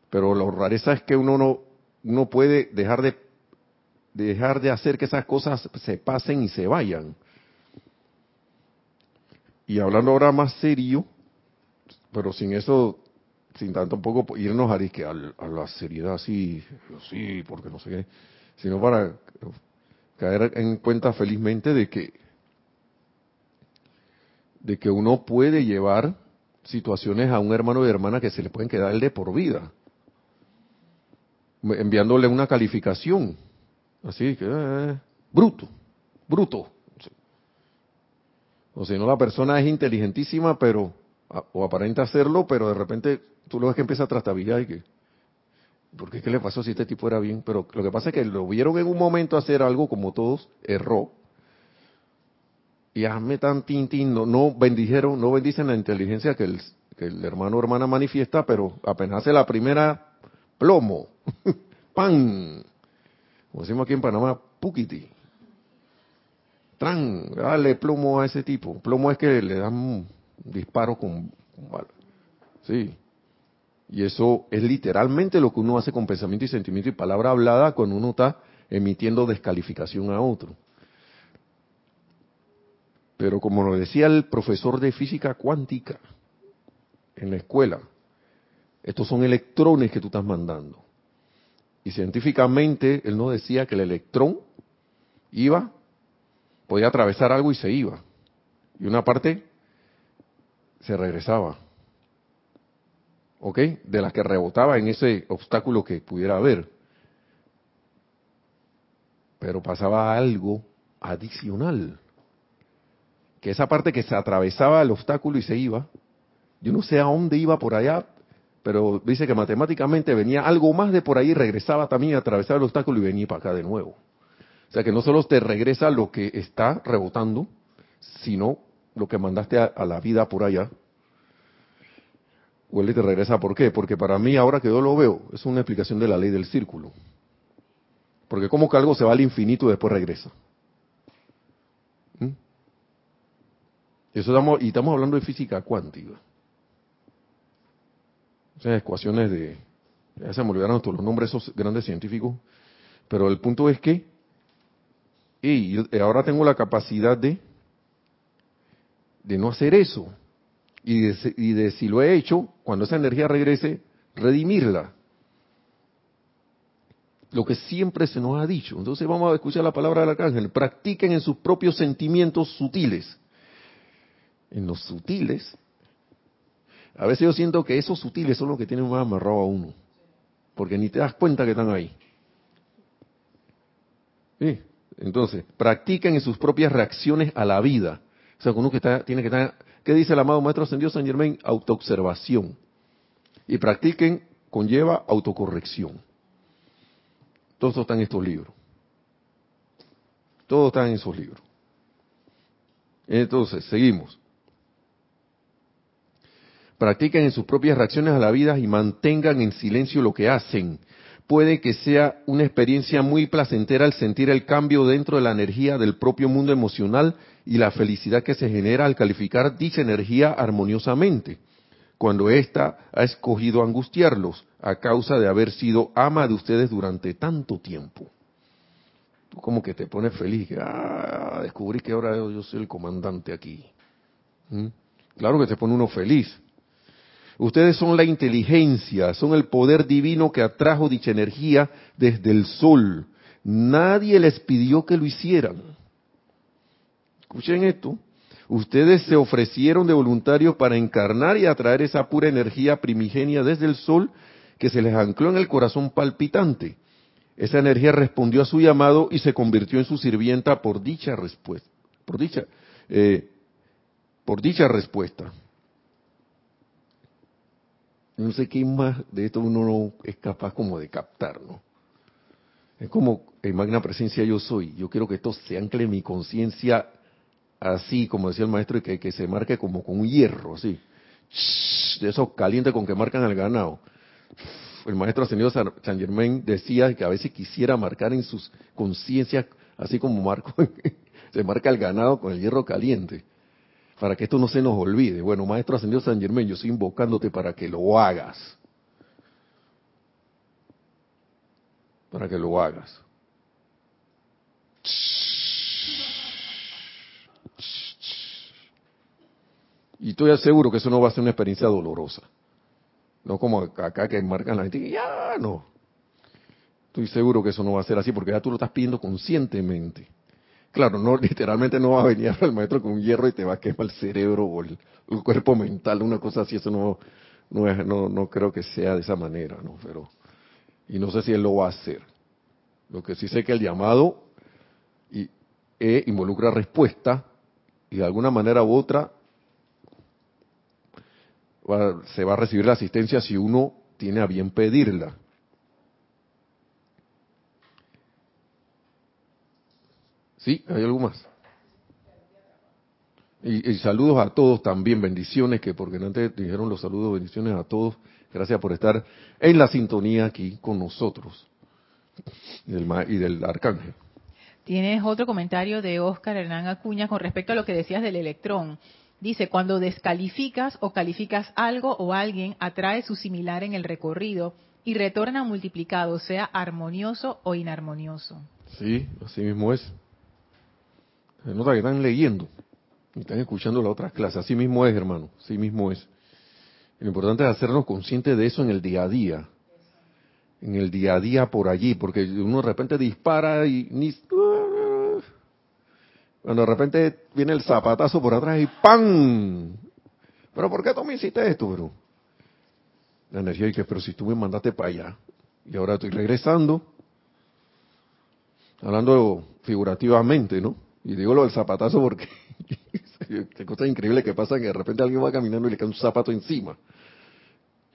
[SPEAKER 1] pero la rareza es que uno no, uno puede dejar de, dejar de hacer que esas cosas se pasen y se vayan. Y hablando ahora más serio, pero sin eso, sin tanto un poco irnos a, que a, la seriedad así, sí, porque no sé qué, sino para caer en cuenta felizmente de que de que uno puede llevar situaciones a un hermano y hermana que se le pueden quedar de por vida, enviándole una calificación, así que eh, bruto, bruto, o si no, la persona es inteligentísima, pero, o aparenta hacerlo, pero de repente tú lo ves que empieza a trastabillar y que, ¿por qué, qué le pasó si este tipo era bien? Pero lo que pasa es que lo vieron en un momento hacer algo como todos, erró, y hazme tan tintín, no, no bendijeron, no bendicen la inteligencia que el, que el hermano o hermana manifiesta, pero apenas hace la primera plomo, pan, como decimos aquí en Panamá, puquiti tran, dale plomo a ese tipo. Plomo es que le dan un disparo con, Sí. Y eso es literalmente lo que uno hace con pensamiento y sentimiento y palabra hablada cuando uno está emitiendo descalificación a otro. Pero como lo decía el profesor de física cuántica, en la escuela. Estos son electrones que tú estás mandando. Y científicamente él no decía que el electrón iba, podía atravesar algo y se iba. Y una parte se regresaba. ¿Ok? De las que rebotaba en ese obstáculo que pudiera haber. Pero pasaba algo adicional. Que esa parte que se atravesaba el obstáculo y se iba, yo no sé a dónde iba por allá, pero dice que matemáticamente venía algo más de por ahí, regresaba también, atravesaba el obstáculo y venía para acá de nuevo. O sea que no solo te regresa lo que está rebotando, sino lo que mandaste a, la vida por allá. Vuelve y te regresa. ¿Por qué? Porque para mí, ahora que yo lo veo, es una explicación de la ley del círculo. Porque como que algo se va al infinito y después regresa. Eso estamos, y estamos hablando de física cuántica. Esas ecuaciones de... Ya se me olvidaron todos los nombres esos grandes científicos. Pero el punto es que... Y ahora tengo la capacidad de... De no hacer eso. Y de, y de si lo he hecho, cuando esa energía regrese, redimirla lo que siempre se nos ha dicho. Entonces vamos a escuchar la palabra del arcángel. Practiquen en sus propios sentimientos sutiles. En los sutiles a veces yo siento que esos sutiles son los que tienen más amarrado a uno. Porque ni te das cuenta que están ahí. ¿Sí? Entonces, practiquen en sus propias reacciones a la vida. O sea, uno que está, tiene que estar, ¿qué dice el amado Maestro Ascendido San Germain? Autoobservación. Y practiquen conlleva autocorrección. Todo esto está en estos libros. Todo está en esos libros. Entonces, seguimos practiquen en sus propias reacciones a la vida y mantengan en silencio lo que hacen. Puede que sea una experiencia muy placentera al sentir el cambio dentro de la energía del propio mundo emocional y la felicidad que se genera al calificar dicha energía armoniosamente, cuando ésta ha escogido angustiarlos a causa de haber sido ama de ustedes durante tanto tiempo. Tú como que te pones feliz, ah, descubrí que ahora yo, soy el comandante aquí. ¿Mm? Claro que te pone uno feliz, Ustedes son la inteligencia, son el poder divino que atrajo dicha energía desde el sol. Nadie les pidió que lo hicieran. Escuchen esto. Ustedes se ofrecieron de voluntarios para encarnar y atraer esa pura energía primigenia desde el sol que se les ancló en el corazón palpitante. Esa energía respondió a su llamado y se convirtió en su sirvienta por dicha respuesta. Por dicha, eh, por dicha respuesta no sé qué más de esto uno no es capaz como de captar, ¿no? Es como en magna presencia yo soy. Yo quiero que esto se ancle mi conciencia así, como decía el maestro, y que, que se marque como con un hierro, así. De esos calientes con que marcan al ganado. El maestro ascendido San Germain decía que a veces quisiera marcar en sus conciencias, así como marco, se marca el ganado con el hierro caliente para que esto no se nos olvide. Bueno, Maestro Ascendido San Germán, yo estoy invocándote para que lo hagas. Para que lo hagas. Y estoy seguro que eso no va a ser una experiencia dolorosa. No como acá que marcan la gente ya no. Estoy seguro que eso no va a ser así porque ya tú lo estás pidiendo conscientemente. Claro, no literalmente no va a venir al maestro con un hierro y te va a quemar el cerebro o el, cuerpo mental, una cosa así, eso no, no, es, no, no creo que sea de esa manera, ¿no? Pero, y no sé si él lo va a hacer. Lo que sí sé que el llamado y, e involucra respuesta y de alguna manera u otra se va a recibir la asistencia si uno tiene a bien pedirla. ¿Sí? ¿Hay algo más? Y, saludos a todos también, bendiciones, que porque antes dijeron los saludos, bendiciones a todos. Gracias por estar en la sintonía aquí con nosotros y del, y del arcángel.
[SPEAKER 2] Tienes otro comentario de Oscar Hernán Acuña con respecto a lo que decías del electrón. Dice, cuando descalificas o calificas algo o alguien, atrae su similar en el recorrido y retorna multiplicado, sea armonioso o inarmonioso.
[SPEAKER 1] Sí, así mismo es. Se nota que están leyendo y están escuchando las otras clases. Así mismo es, hermano. Así mismo es. Lo importante es hacernos conscientes de eso en el día a día. En el día a día por allí, porque uno de repente dispara y ni... Cuando de repente viene el zapatazo por atrás y ¡pam! ¿Pero por qué tú me hiciste esto, bro? La energía dice, pero si tú me mandaste para allá y ahora estoy regresando, hablando figurativamente, ¿no? Y digo lo del zapatazo porque qué cosa increíble que pasa que de repente alguien va caminando y le cae un zapato encima.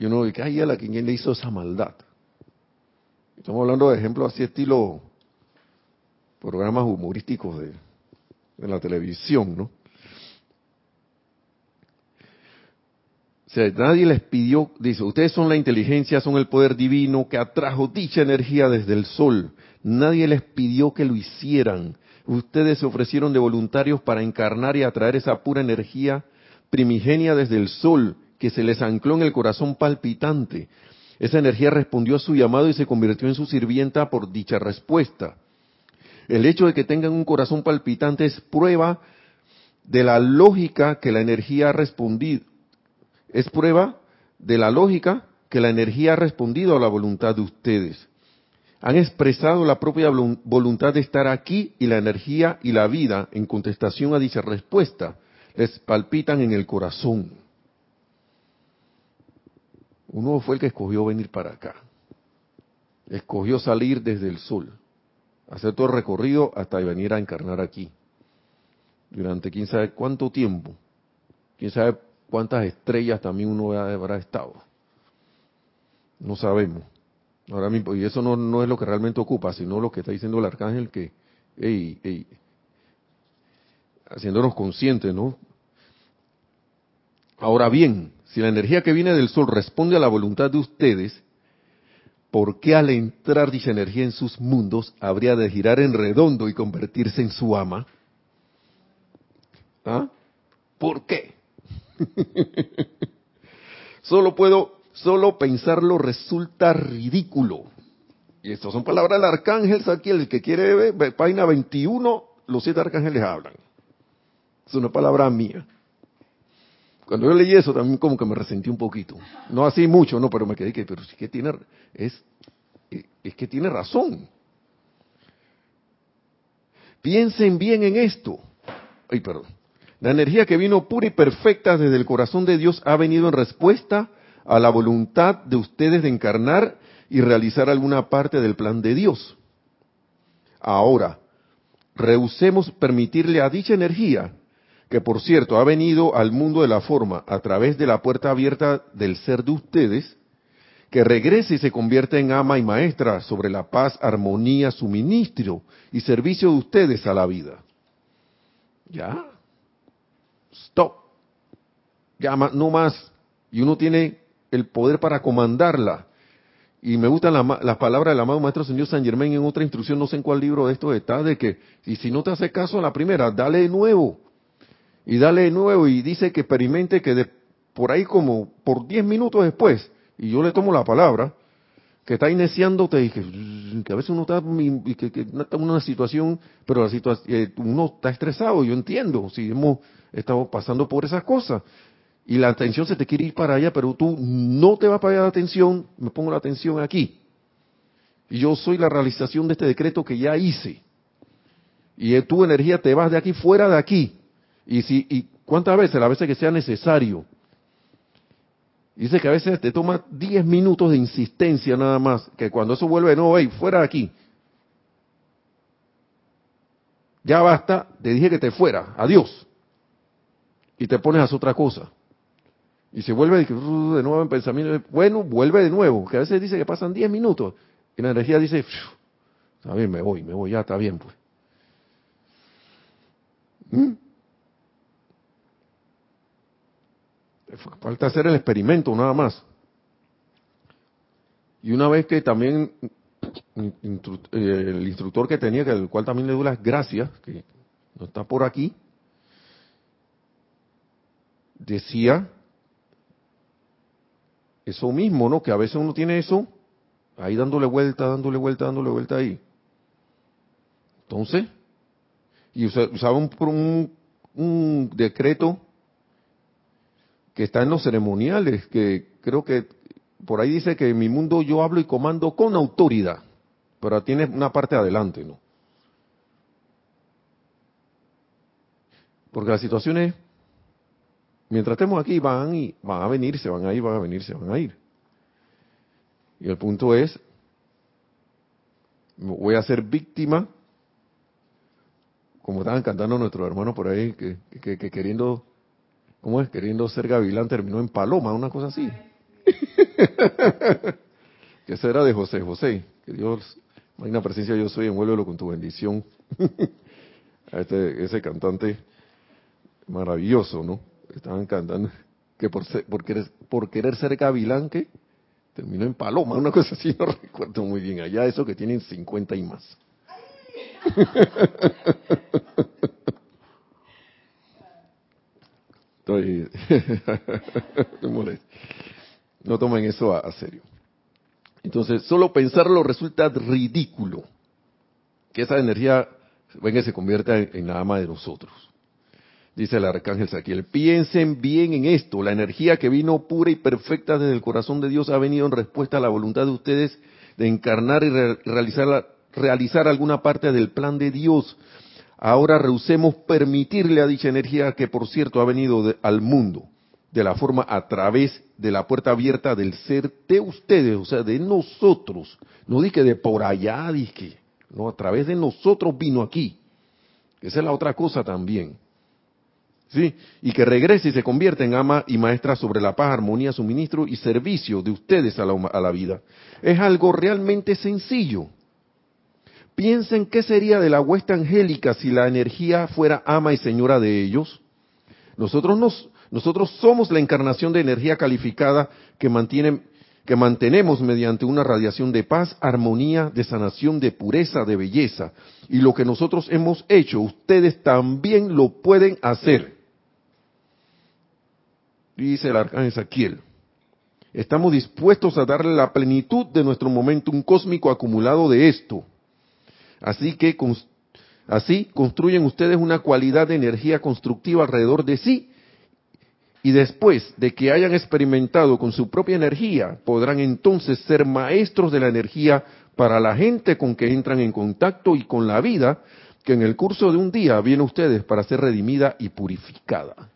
[SPEAKER 1] Y uno dice, ay, a la quien le hizo esa maldad. Estamos hablando de ejemplos así estilo programas humorísticos de, de la televisión, ¿no? O sea, nadie les pidió, dice, ustedes son la inteligencia, son el poder divino que atrajo dicha energía desde el sol. Nadie les pidió que lo hicieran. Ustedes se ofrecieron de voluntarios para encarnar y atraer esa pura energía primigenia desde el sol que se les ancló en el corazón palpitante. Esa energía respondió a su llamado y se convirtió en su sirvienta por dicha respuesta. El hecho de que tengan un corazón palpitante es prueba de la lógica que la energía ha respondido. Es prueba de la lógica que la energía ha respondido a la voluntad de ustedes. Han expresado la propia voluntad de estar aquí y la energía y la vida en contestación a dicha respuesta les palpitan en el corazón. Uno fue el que escogió venir para acá. Escogió salir desde el sol hacer todo el recorrido hasta venir a encarnar aquí. Durante quién sabe cuánto tiempo, quién sabe cuántas estrellas también uno habrá estado. No sabemos. Ahora mismo, y eso no, no es lo que realmente ocupa, sino lo que está diciendo el arcángel que, hey, haciéndonos conscientes, ¿no? Ahora bien, si la energía que viene del sol responde a la voluntad de ustedes, ¿por qué al entrar dicha energía en sus mundos habría de girar en redondo y convertirse en su ama? ¿Ah? ¿Por qué? solo puedo, solo pensarlo resulta ridículo. Y estas son palabras del arcángel aquí el que quiere ver, página 21, los siete arcángeles hablan. Es una palabra mía. Cuando yo leí eso también como que me resentí un poquito. No así mucho, no, pero me quedé que, pero sí que tiene, es, es que tiene razón. Piensen bien en esto. Ay, perdón. La energía que vino pura y perfecta desde el corazón de Dios ha venido en respuesta a la voluntad de ustedes de encarnar y realizar alguna parte del plan de Dios. Ahora, rehusemos permitirle a dicha energía que por cierto ha venido al mundo de la forma a través de la puerta abierta del ser de ustedes, que regrese y se convierta en ama y maestra sobre la paz, armonía, suministro y servicio de ustedes a la vida. Ya. Stop. Ya no más. Y uno tiene el poder para comandarla. Y me gustan las palabras del amado Maestro Señor San Germán en otra instrucción, no sé en cuál libro de esto está, de que, y si no te hace caso la primera, dale de nuevo y dale de nuevo y dice que experimente que de, por ahí como por 10 minutos después, y yo le tomo la palabra, que está iniciándote y que, a veces uno está, en una situación, pero la situación, eh, uno está estresado, yo entiendo, si hemos estado pasando por esas cosas, y la atención se te quiere ir para allá, pero tú no te vas para allá la atención, me pongo la atención aquí. Y yo soy la realización de este decreto que ya hice. Y tu energía te vas de aquí fuera de aquí. Y, si, y cuántas veces, las veces que sea necesario. Dice que a veces te toma 10 minutos de insistencia nada más, que cuando eso vuelve, no, hey, fuera de aquí. Ya basta, te dije que te fuera, adiós. Y te pones a hacer otra cosa. Y se vuelve de nuevo en pensamiento, bueno, vuelve de nuevo, que a veces dice que pasan 10 minutos. Y la energía dice, está bien, me voy, me voy, ya está bien, pues. ¿Mm? Falta hacer el experimento nada más. Y una vez que también eh, el instructor que tenía, que el cual también le doy las gracias, que no está por aquí, decía eso mismo, ¿no? Que a veces uno tiene eso ahí dándole vuelta, dándole vuelta, dándole vuelta ahí. Entonces, y usaba un, un decreto que está en los ceremoniales, que creo que por ahí dice que en mi mundo yo hablo y comando con autoridad, pero tiene una parte adelante, ¿no? Porque las situaciones, mientras estemos aquí, van y van a venir, se van a ir, van a venir, se van a ir. Y el punto es, voy a ser víctima, como estaban cantando nuestros hermanos por ahí, que, que, queriendo, ¿cómo es? Queriendo ser gavilán terminó en paloma, una cosa así. que eso era de José José, que Dios, magna presencia yo soy, envuélvelo con tu bendición. a este, ese cantante maravilloso, ¿no? Estaban cantando que por, querer, por querer ser gavilán, que terminó en Paloma, una cosa así, no recuerdo muy bien. Allá eso que tienen 50 y más. Estoy, no tomen eso a, serio. Entonces, solo pensarlo resulta ridículo. Que esa energía venga y se convierta en, la ama de nosotros. Dice el arcángel Saquiel, piensen bien en esto, la energía que vino pura y perfecta desde el corazón de Dios ha venido en respuesta a la voluntad de ustedes de encarnar y realizar, realizar alguna parte del plan de Dios. Ahora rehusemos permitirle a dicha energía que por cierto ha venido al mundo de la forma a través de la puerta abierta del ser de ustedes, o sea, de nosotros. No dije de por allá, dije, no, a través de nosotros vino aquí. Esa es la otra cosa también. ¿Sí? Y que regrese y se convierta en ama y maestra sobre la paz, armonía, suministro y servicio de ustedes a la, vida. Es algo realmente sencillo. Piensen qué sería de la hueste angélica si la energía fuera ama y señora de ellos. Nosotros nos, nosotros somos la encarnación de energía calificada que, que mantenemos mediante una radiación de paz, armonía, de sanación, de pureza, de belleza. Y lo que nosotros hemos hecho, ustedes también lo pueden hacer. Dice el arcángel Saquiel. Estamos dispuestos a darle la plenitud de nuestro momentum cósmico acumulado de esto. Así que así construyen ustedes una cualidad de energía constructiva alrededor de sí y después de que hayan experimentado con su propia energía, podrán entonces ser maestros de la energía para la gente con que entran en contacto y con la vida que en el curso de un día viene a ustedes para ser redimida y purificada.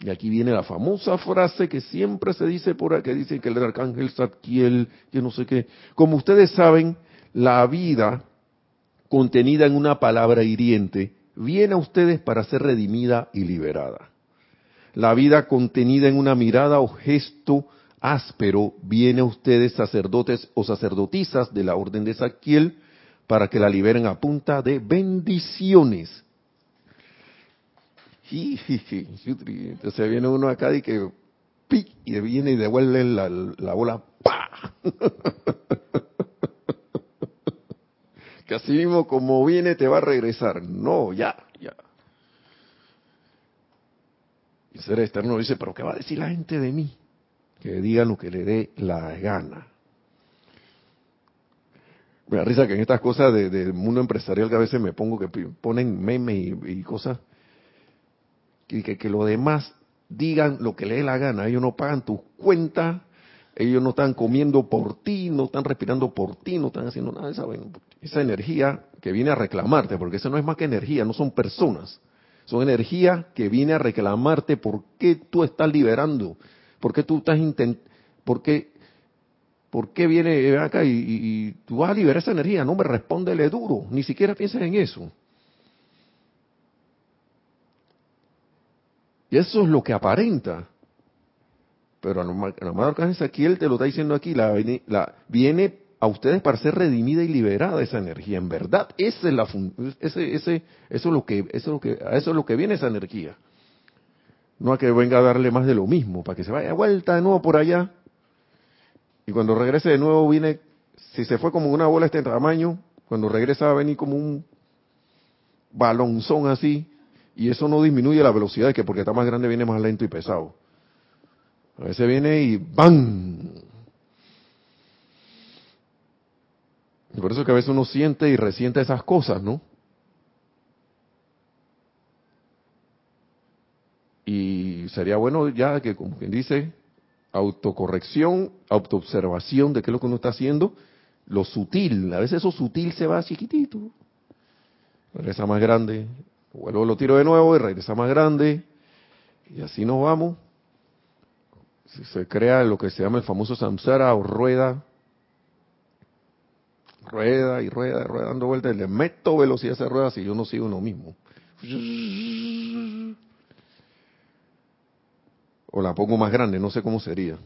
[SPEAKER 1] Y aquí viene la famosa frase que siempre se dice por ahí, que dice que el arcángel Zadkiel, que no sé qué. Como ustedes saben, la vida contenida en una palabra hiriente viene a ustedes para ser redimida y liberada. La vida contenida en una mirada o gesto áspero viene a ustedes sacerdotes o sacerdotisas de la orden de Saquiel para que la liberen a punta de bendiciones. Entonces viene uno acá y que y viene y devuelve la, la bola que así mismo como viene te va a regresar. No, ya, ya el ser externo dice, pero ¿qué va a decir la gente de mí? Que diga lo que le dé la gana. Me da risa que en estas cosas del mundo empresarial que a veces me pongo que ponen memes y, cosas, y que, que los demás digan lo que le dé la gana. Ellos no pagan tus cuentas, ellos no están comiendo por ti, no están respirando por ti, no están haciendo nada. Esa, esa energía que viene a reclamarte, porque eso no es más que energía, no son personas. Son energía que viene a reclamarte por qué tú estás liberando, por qué tú estás intentando, por qué, por qué viene acá y, tú vas a liberar esa energía. No me respóndele duro, ni siquiera pienses en eso. Y eso es lo que aparenta. Pero el amado Arcángel aquí él te lo está diciendo aquí, la, la, viene a ustedes para ser redimida y liberada esa energía. En verdad, ese es la ese, ese, eso es lo que, eso es lo que, a eso es lo que viene esa energía. No a que venga a darle más de lo mismo, para que se vaya vuelta de nuevo por allá. Y cuando regrese de nuevo viene, si se fue como una bola este tamaño, cuando regresa va a venir como un balonzón así, y eso no disminuye la velocidad, que porque está más grande viene más lento y pesado. A veces viene y ¡bam! Y por eso que a veces uno siente y resiente esas cosas, ¿no? Y y sería bueno ya que, como quien dice, autocorrección, autoobservación de qué es lo que uno está haciendo, lo sutil, a veces eso sutil se va chiquitito, regresa más grande, vuelvo lo tiro de nuevo y regresa más grande, y así nos vamos. Se crea lo que se llama el famoso samsara o rueda, rueda y rueda, rueda dando vueltas, le meto velocidad a esa rueda si yo no sigo lo mismo. O la pongo más grande, no sé cómo sería.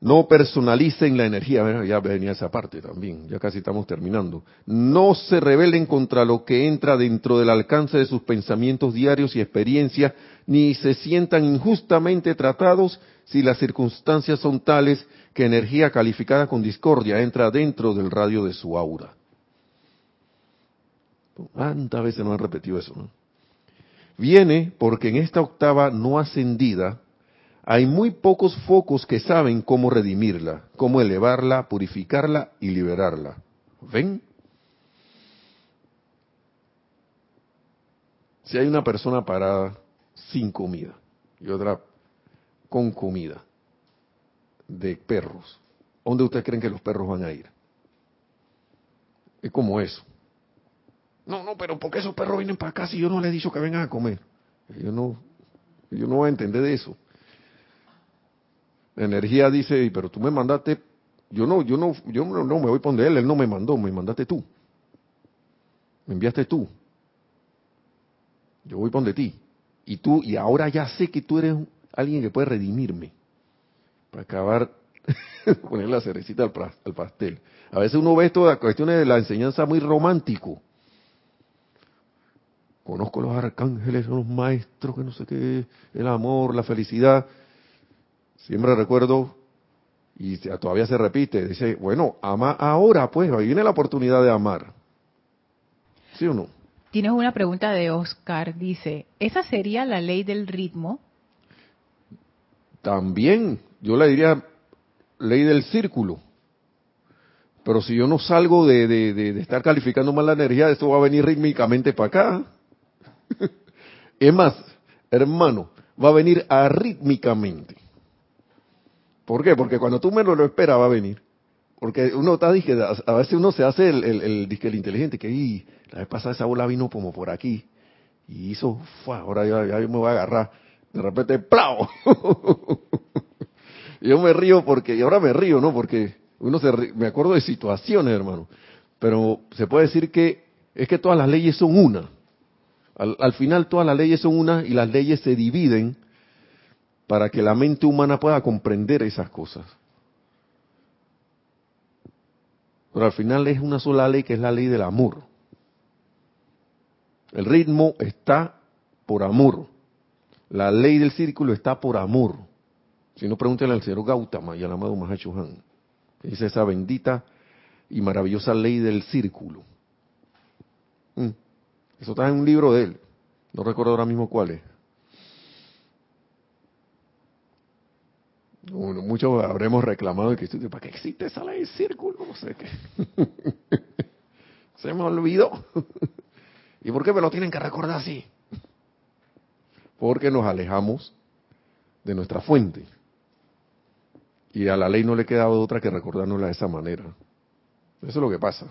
[SPEAKER 1] No personalicen la energía, ya venía esa parte también, ya casi estamos terminando. No se rebelen contra lo que entra dentro del alcance de sus pensamientos diarios y experiencias, ni se sientan injustamente tratados si las circunstancias son tales que energía calificada con discordia entra dentro del radio de su aura. ¿Cuántas veces nos han repetido eso? Viene porque en esta octava no ascendida hay muy pocos focos que saben cómo redimirla, cómo elevarla, purificarla y liberarla. ¿Ven? Si hay una persona parada sin comida y otra con comida de perros, ¿dónde ustedes creen que los perros van a ir? Es como eso. No, no, pero ¿por qué esos perros vienen para acá si yo no les he dicho que vengan a comer? Yo no, yo no voy a entender de eso. Energía dice, pero tú me mandaste, yo no, yo no, yo no, me voy a poner él, él no me mandó, me mandaste tú. Me enviaste tú. Yo voy por ti. Y tú, y ahora ya sé que tú eres alguien que puede redimirme. Para acabar, poner la cerecita al, pastel. A veces uno ve todas las cuestiones de la enseñanza muy romántico. Conozco los arcángeles, los maestros, que no sé qué, el amor, la felicidad. Siempre recuerdo, y todavía se repite, dice, bueno, ama ahora, pues, ahí viene la oportunidad de amar. ¿Sí o no?
[SPEAKER 2] Tienes una pregunta de Oscar, dice, ¿esa sería la ley del ritmo?
[SPEAKER 1] También, yo le diría ley del círculo. Pero si yo no salgo de, de estar calificando mal la energía, esto va a venir rítmicamente para acá. es más, hermano, va a venir arrítmicamente. ¿Por qué? Porque cuando tú menos lo esperas va a venir. Porque uno está, dije, a veces uno se hace el, el, el, el inteligente, que la vez pasada esa bola vino como por aquí. Y hizo, ahora ya, me voy a agarrar. De repente, ¡plau! yo me río porque, y ahora me río, ¿no? Porque uno se me acuerdo de situaciones, hermano. Pero se puede decir que es que todas las leyes son una. Al final todas las leyes son una y las leyes se dividen para que la mente humana pueda comprender esas cosas. Pero al final es una sola ley que es la ley del amor. El ritmo está por amor. La ley del círculo está por amor. Si no, pregúntenle al señor Gautama y al amado Mahachohan. dice esa bendita y maravillosa ley del círculo. Mm. Eso está en un libro de él. No recuerdo ahora mismo cuál es. Muchos habremos reclamado que ¿para qué existe esa ley de círculo? No sé qué. Se me olvidó. ¿Y por qué me lo tienen que recordar así? Porque nos alejamos de nuestra fuente. Y a la ley no le queda otra que recordárnosla de esa manera. Eso es lo que pasa.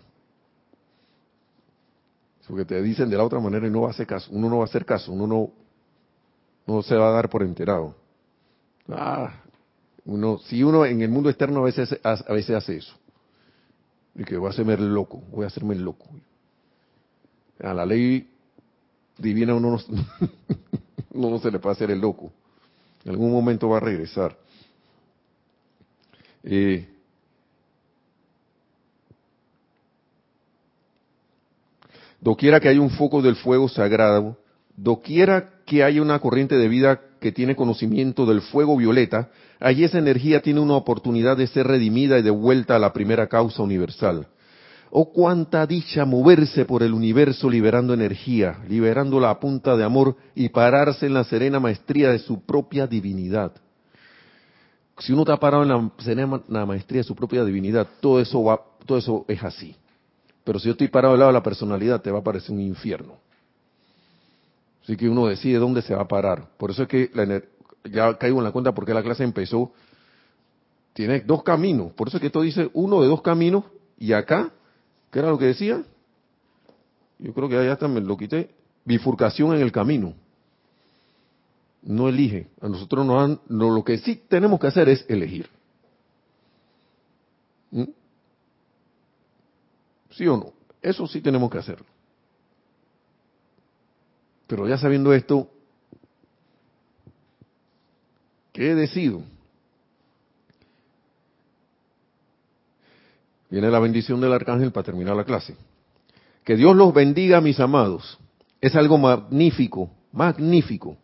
[SPEAKER 1] Porque te dicen de la otra manera y no va a hacer caso. Uno no va a hacer caso, uno no, no se va a dar por enterado. Ah, uno, si uno en el mundo externo a veces, a veces hace eso. Y que voy a hacerme el loco, voy a hacerme el loco. A la ley divina uno no, no se le puede hacer el loco. En algún momento va a regresar. Eh, doquiera que haya un foco del fuego sagrado, doquiera que haya una corriente de vida que tiene conocimiento del fuego violeta, allí esa energía tiene una oportunidad de ser redimida y devuelta a la primera causa universal. Oh, cuánta dicha moverse por el universo liberando energía, liberándola a punta de amor y pararse en la serena maestría de su propia divinidad. Si uno está parado en la serena maestría de su propia divinidad, todo eso va, todo eso es así. Pero si yo estoy parado al lado de la personalidad, te va a parecer un infierno. Así que uno decide dónde se va a parar. Por eso es que ya caigo en la cuenta porque la clase empezó. Tiene dos caminos. Por eso es que esto dice uno de dos caminos. Y acá, ¿qué era lo que decía? Yo creo que allá también lo quité. Bifurcación en el camino. No elige. A nosotros nos han, lo que sí tenemos que hacer es elegir. ¿Mm? ¿Sí o no? Eso sí tenemos que hacerlo. Pero ya sabiendo esto, ¿qué decido? Viene la bendición del arcángel para terminar la clase. Que Dios los bendiga, mis amados. Es algo magnífico, magnífico,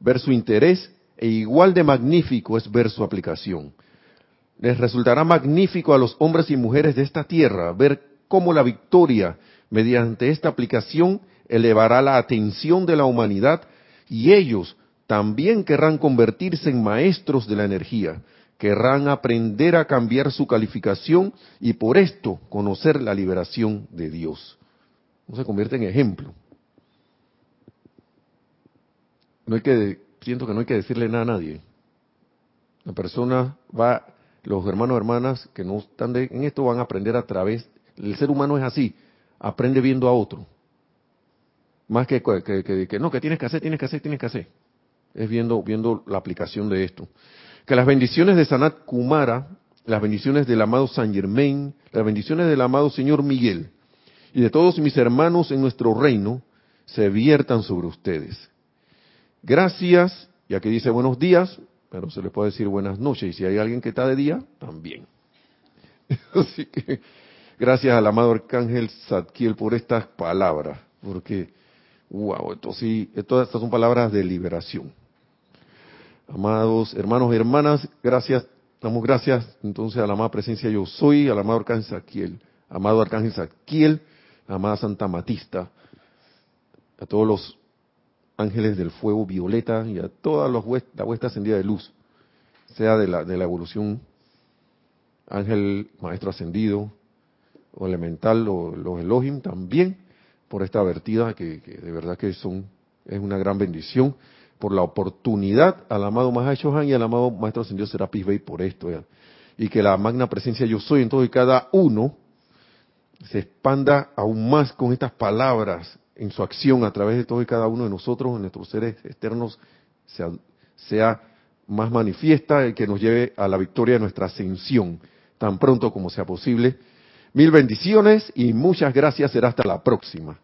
[SPEAKER 1] ver su interés e igual de magnífico es ver su aplicación. Les resultará magnífico a los hombres y mujeres de esta tierra ver cómo la victoria mediante esta aplicación elevará la atención de la humanidad y ellos también querrán convertirse en maestros de la energía, querrán aprender a cambiar su calificación y por esto conocer la liberación de Dios. No se convierte en ejemplo. No hay que, siento que no hay que decirle nada a nadie. La persona va, los hermanos hermanas que no están en esto van a aprender a través, el ser humano es así, aprende viendo a otro. Más que, que, no, que tienes que hacer, tienes que hacer, tienes que hacer. Es viendo, viendo la aplicación de esto. Que las bendiciones de Sanat Kumara, las bendiciones del amado San Germain, las bendiciones del amado Señor Miguel y de todos mis hermanos en nuestro reino se viertan sobre ustedes. Gracias, y aquí dice buenos días, pero se les puede decir buenas noches, y si hay alguien que está de día, también. Así que gracias al amado Arcángel Zadkiel por estas palabras, porque Wow, esto sí, todas estas son palabras de liberación. Amados hermanos y hermanas, gracias, damos gracias entonces a la amada presencia yo soy, al amado Arcángel Saquiel, amado Arcángel Saquiel, amada Santa Matista, a todos los ángeles del fuego violeta y a toda la vuestra ascendida de luz, sea de la, de la evolución, ángel maestro ascendido, o elemental, o los Elohim también, por esta vertida que, de verdad que son es una gran bendición por la oportunidad al amado Mahacho Han y al amado Maestro Ascendido Serapis Bey por esto y que la magna presencia yo soy en todo y cada uno se expanda aún más con estas palabras en su acción a través de todo y cada uno de nosotros, en nuestros seres externos, sea, sea más manifiesta y que nos lleve a la victoria de nuestra ascensión tan pronto como sea posible. Mil bendiciones y muchas gracias. Será hasta la próxima.